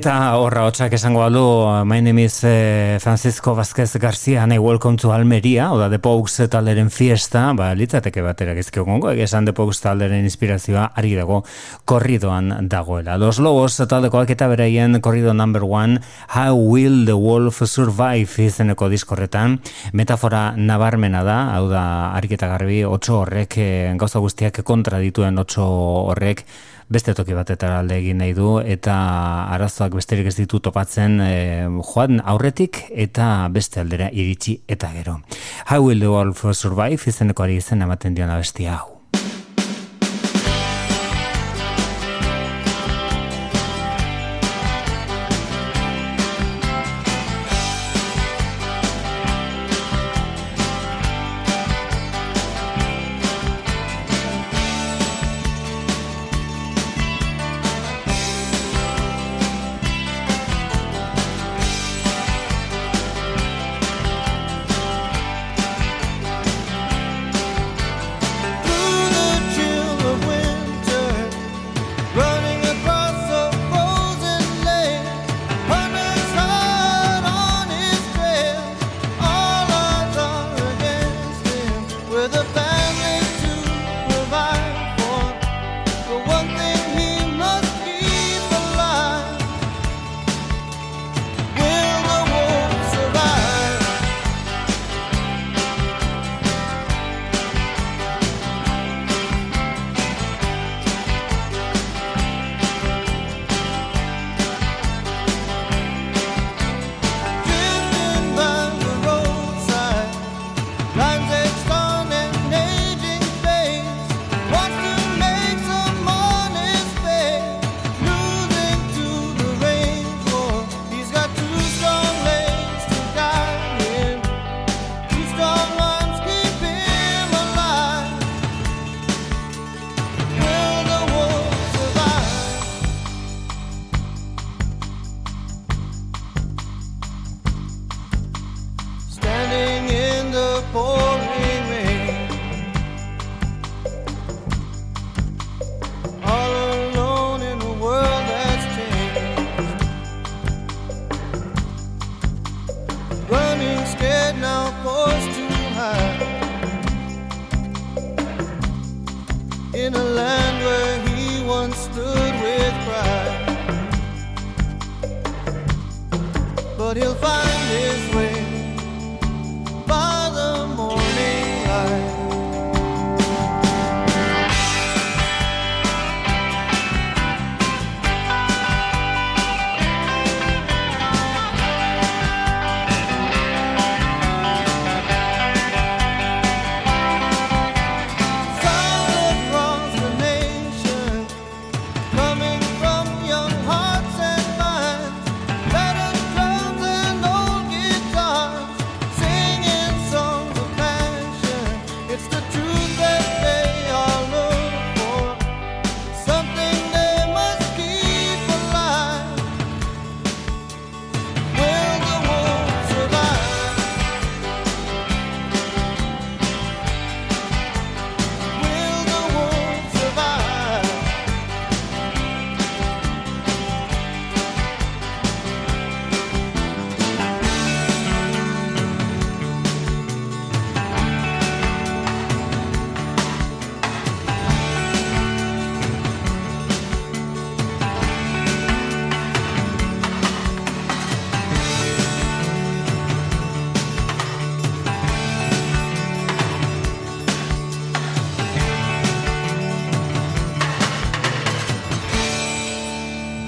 Eta horra hotxak esango alu, my name is eh, Francisco Vázquez García, nahi welcome to Almeria, oda The Pogues talderen fiesta, ba, litzateke batera gizkio gongo, egesan The Pogues talderen inspirazioa ari dago korridoan dagoela. Los Lobos taldekoak eta bereien korrido number one, How Will the Wolf Survive izeneko diskorretan, metafora nabarmena da, hau da, ariketa garbi, otxo horrek, eh, gauza guztiak kontra dituen otxo horrek, beste toki batetara alde egin nahi du eta arazoak besterik ez ditu topatzen e, joan aurretik eta beste aldera iritsi eta gero. How will the world survive izeneko ari izen ematen diona bestia hau.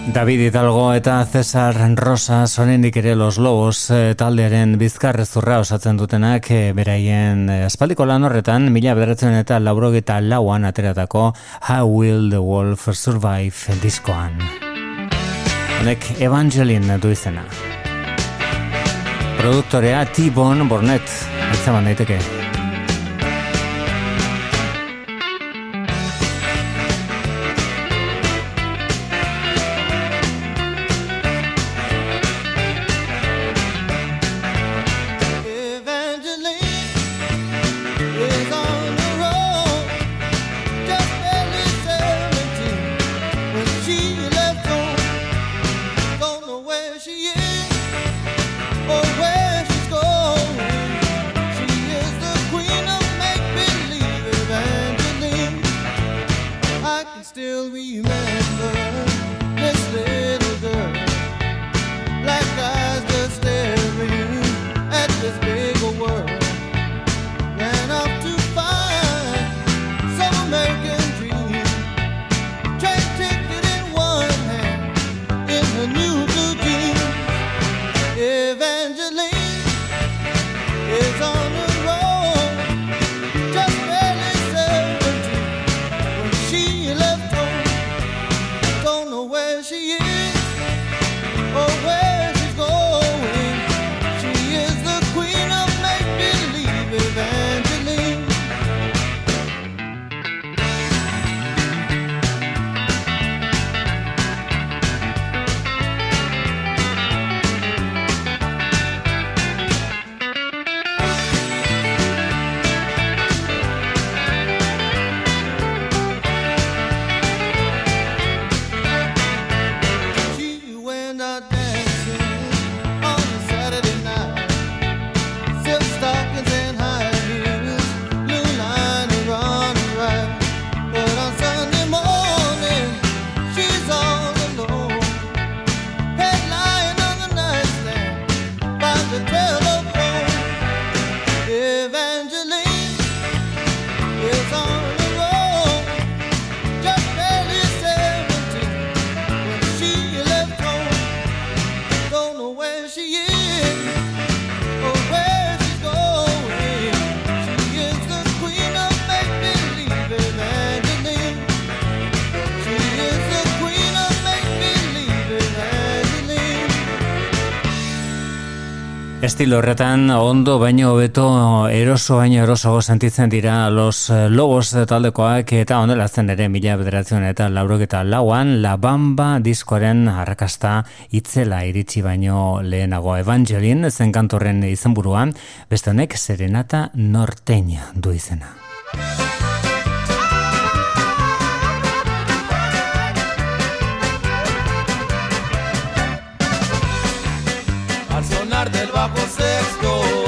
David Hidalgo eta Cesar Rosa sonenik ere los lobos e, taldearen bizkarrezurra osatzen dutenak e, beraien e, aspaldiko lan horretan mila bederatzen eta laurogeta lauan ateratako How Will the Wolf Survive diskoan. Honek Evangeline du izena. Produktorea T-Bone Bornet, ez zaman daiteke. estilo horretan ondo baino hobeto eroso baino erosoago sentitzen dira los eh, lobos taldekoak eta ondela zen ere mila bederatzen eta laurok eta lauan La Bamba diskoaren arrakasta itzela iritsi baino lehenago Evangelin zen kantorren izenburuan beste honek Serenata Norteña du izena. del bajo sexto.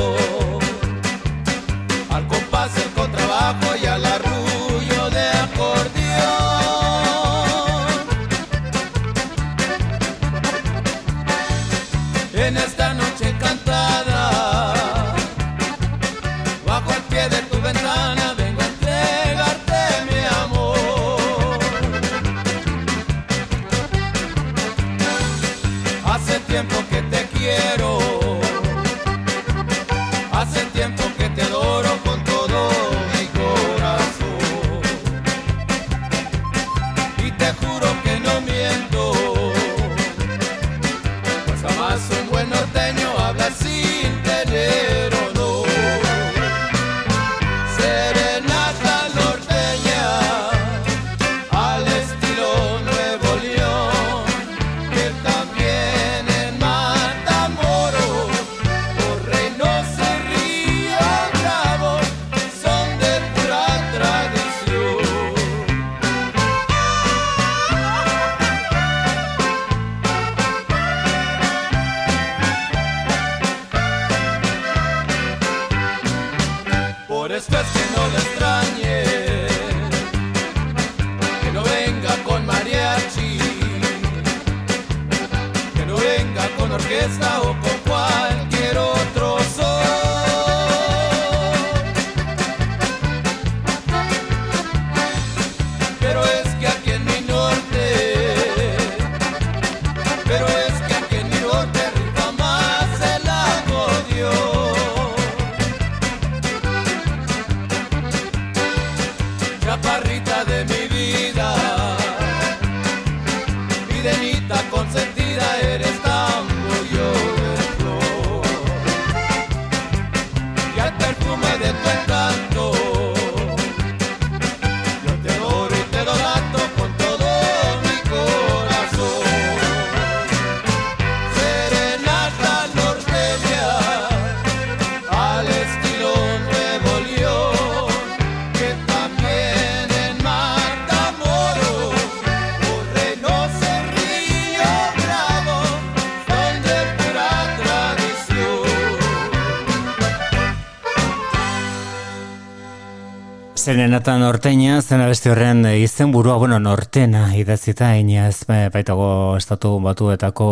Serenata norteña, zena beste horren izen burua, bueno, nortena idazita inaz baitago estatu batuetako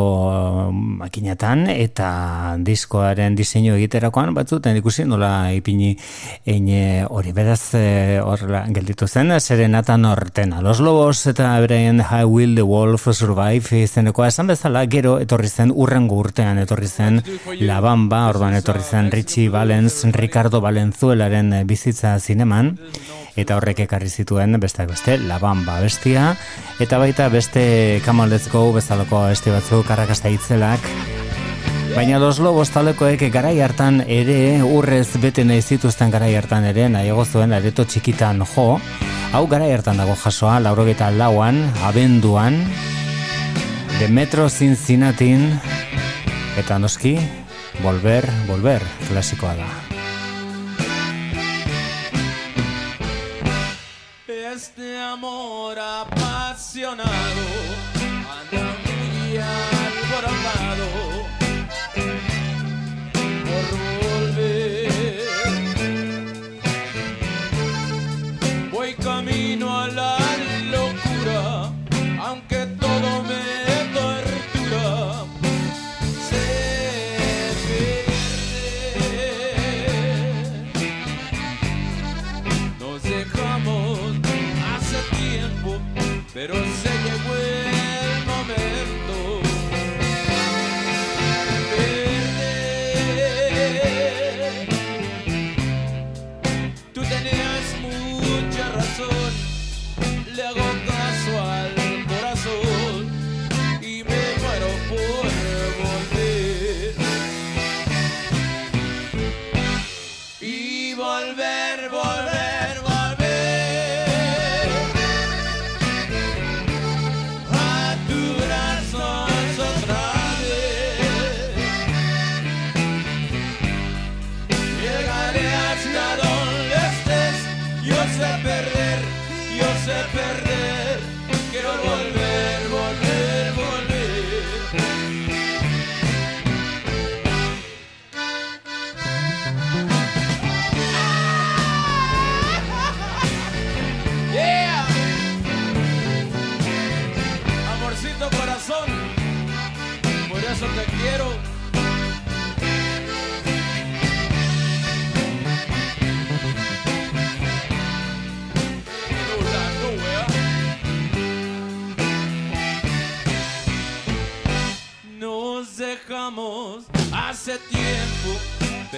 um, makinetan eta diskoaren diseinu egiterakoan batzuten ikusi nola ipini eine hori beraz eh, horrela gelditu zen Serenata nortena. Los Lobos eta bereien How Will the Wolf Survive izenekoa esan bezala gero etorri zen urrengo urtean etorri zen La Bamba, orban etorri zen Richie Valens, Ricardo Valenzuelaren bizitza zineman eta horrek ekarri zituen beste beste La Bamba bestia eta baita beste go bezalako beste batzuk arrakasta hitzelak Baina los lobos talekoek garai hartan ere urrez bete nahi zituzten garai hartan ere nahiago zuen areto txikitan jo. Hau garai hartan dago jasoa laurogeta lauan abenduan de metro zinzinatin eta noski volver, volver klasikoa da este amor apasionado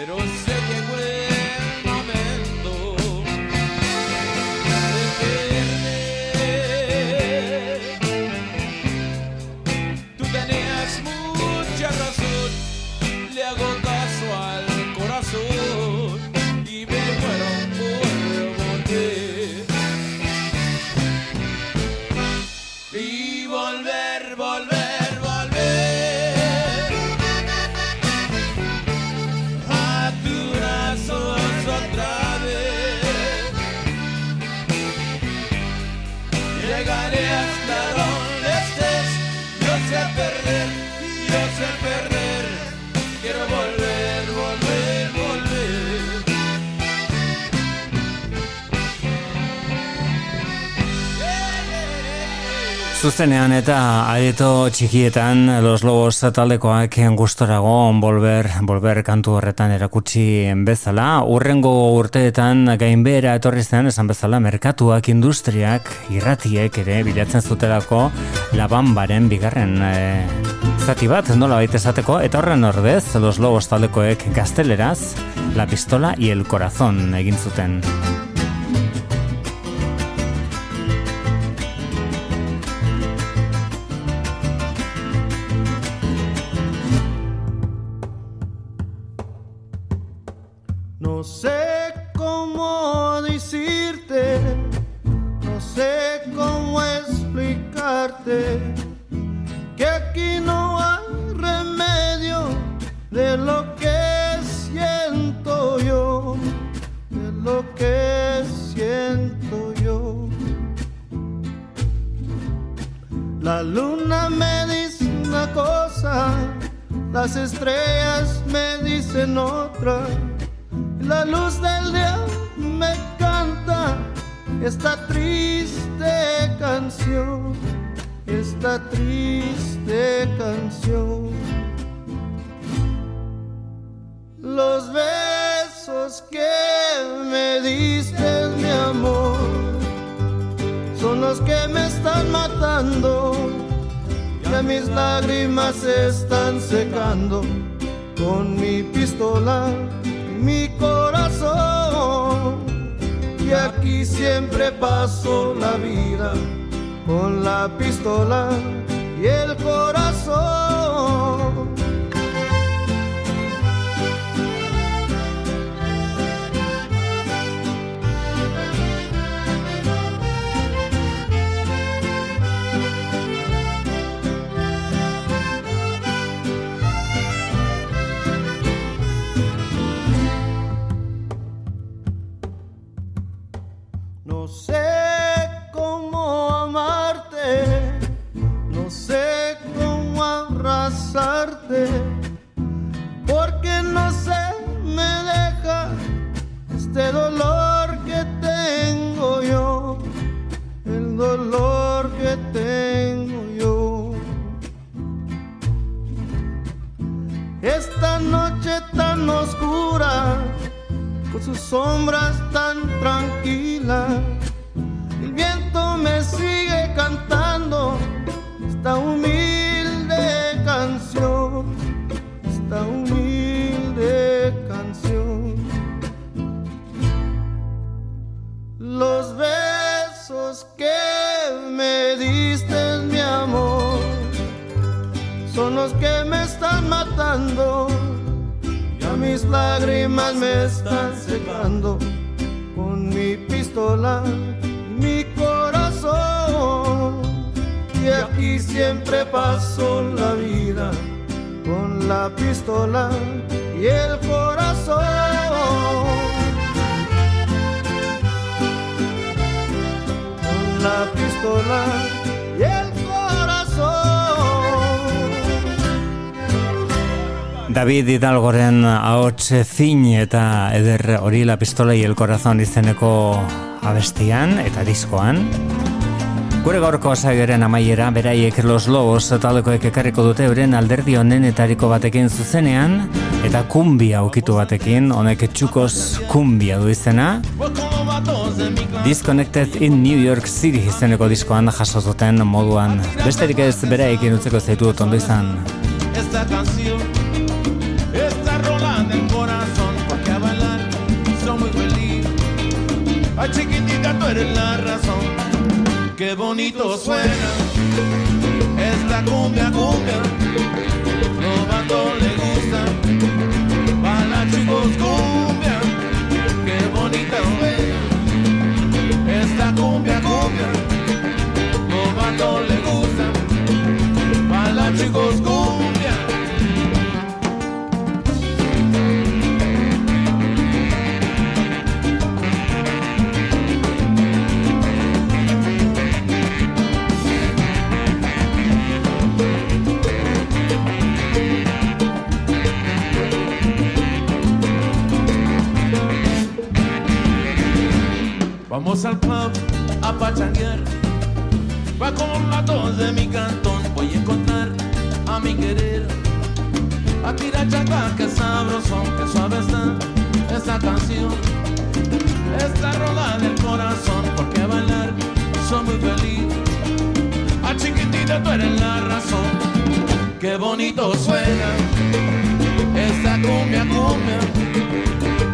pero Zuzenean eta areto txikietan Los Lobos taldekoak gustorago volver, volver kantu horretan erakutsi bezala. Urrengo urteetan gainbera etorri zen esan bezala merkatuak, industriak, irratiek ere bilatzen zutelako labambaren bigarren e, zati bat nola baita esateko eta horren ordez Los Lobos taldekoek gazteleraz La pistola y el corazón egin zuten. David Hidalgoren ahots fin eta eder hori la pistola el corazón izeneko abestian eta diskoan. Gure gaurko saioaren amaiera beraiek Los Lobos taldekoek ekarriko dute euren alderdi honenetariko batekin zuzenean eta kumbia ukitu batekin, honek txukos kumbia du izena. Disconnected in New York City izeneko diskoan jaso zuten moduan. Besterik ez beraiek utzeko zaitu dut ondo izan. Bonito suena. Esta cumbia, cumbia, los vatos le gusta, para chicos cumbia, qué bonita suena. Esta cumbia, cumbia, los vatos le gusta, para chicos cumbia. Vamos al club a pachanguear. Va con la tos de mi cantón. Voy a encontrar a mi querer. A tirar chaca, que sabrosón, que suave está esta canción. Esta rola del corazón, porque bailar soy muy feliz. A chiquitita, tú eres la razón. Qué bonito suena esta cumbia, cumbia.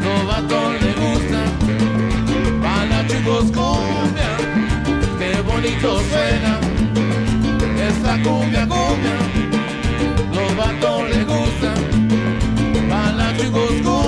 Los vatos le gusta chicos cumbia, qué bonito suena. Esta cumbia, cumbia, los vatos le gusta. Para chicos cumbia,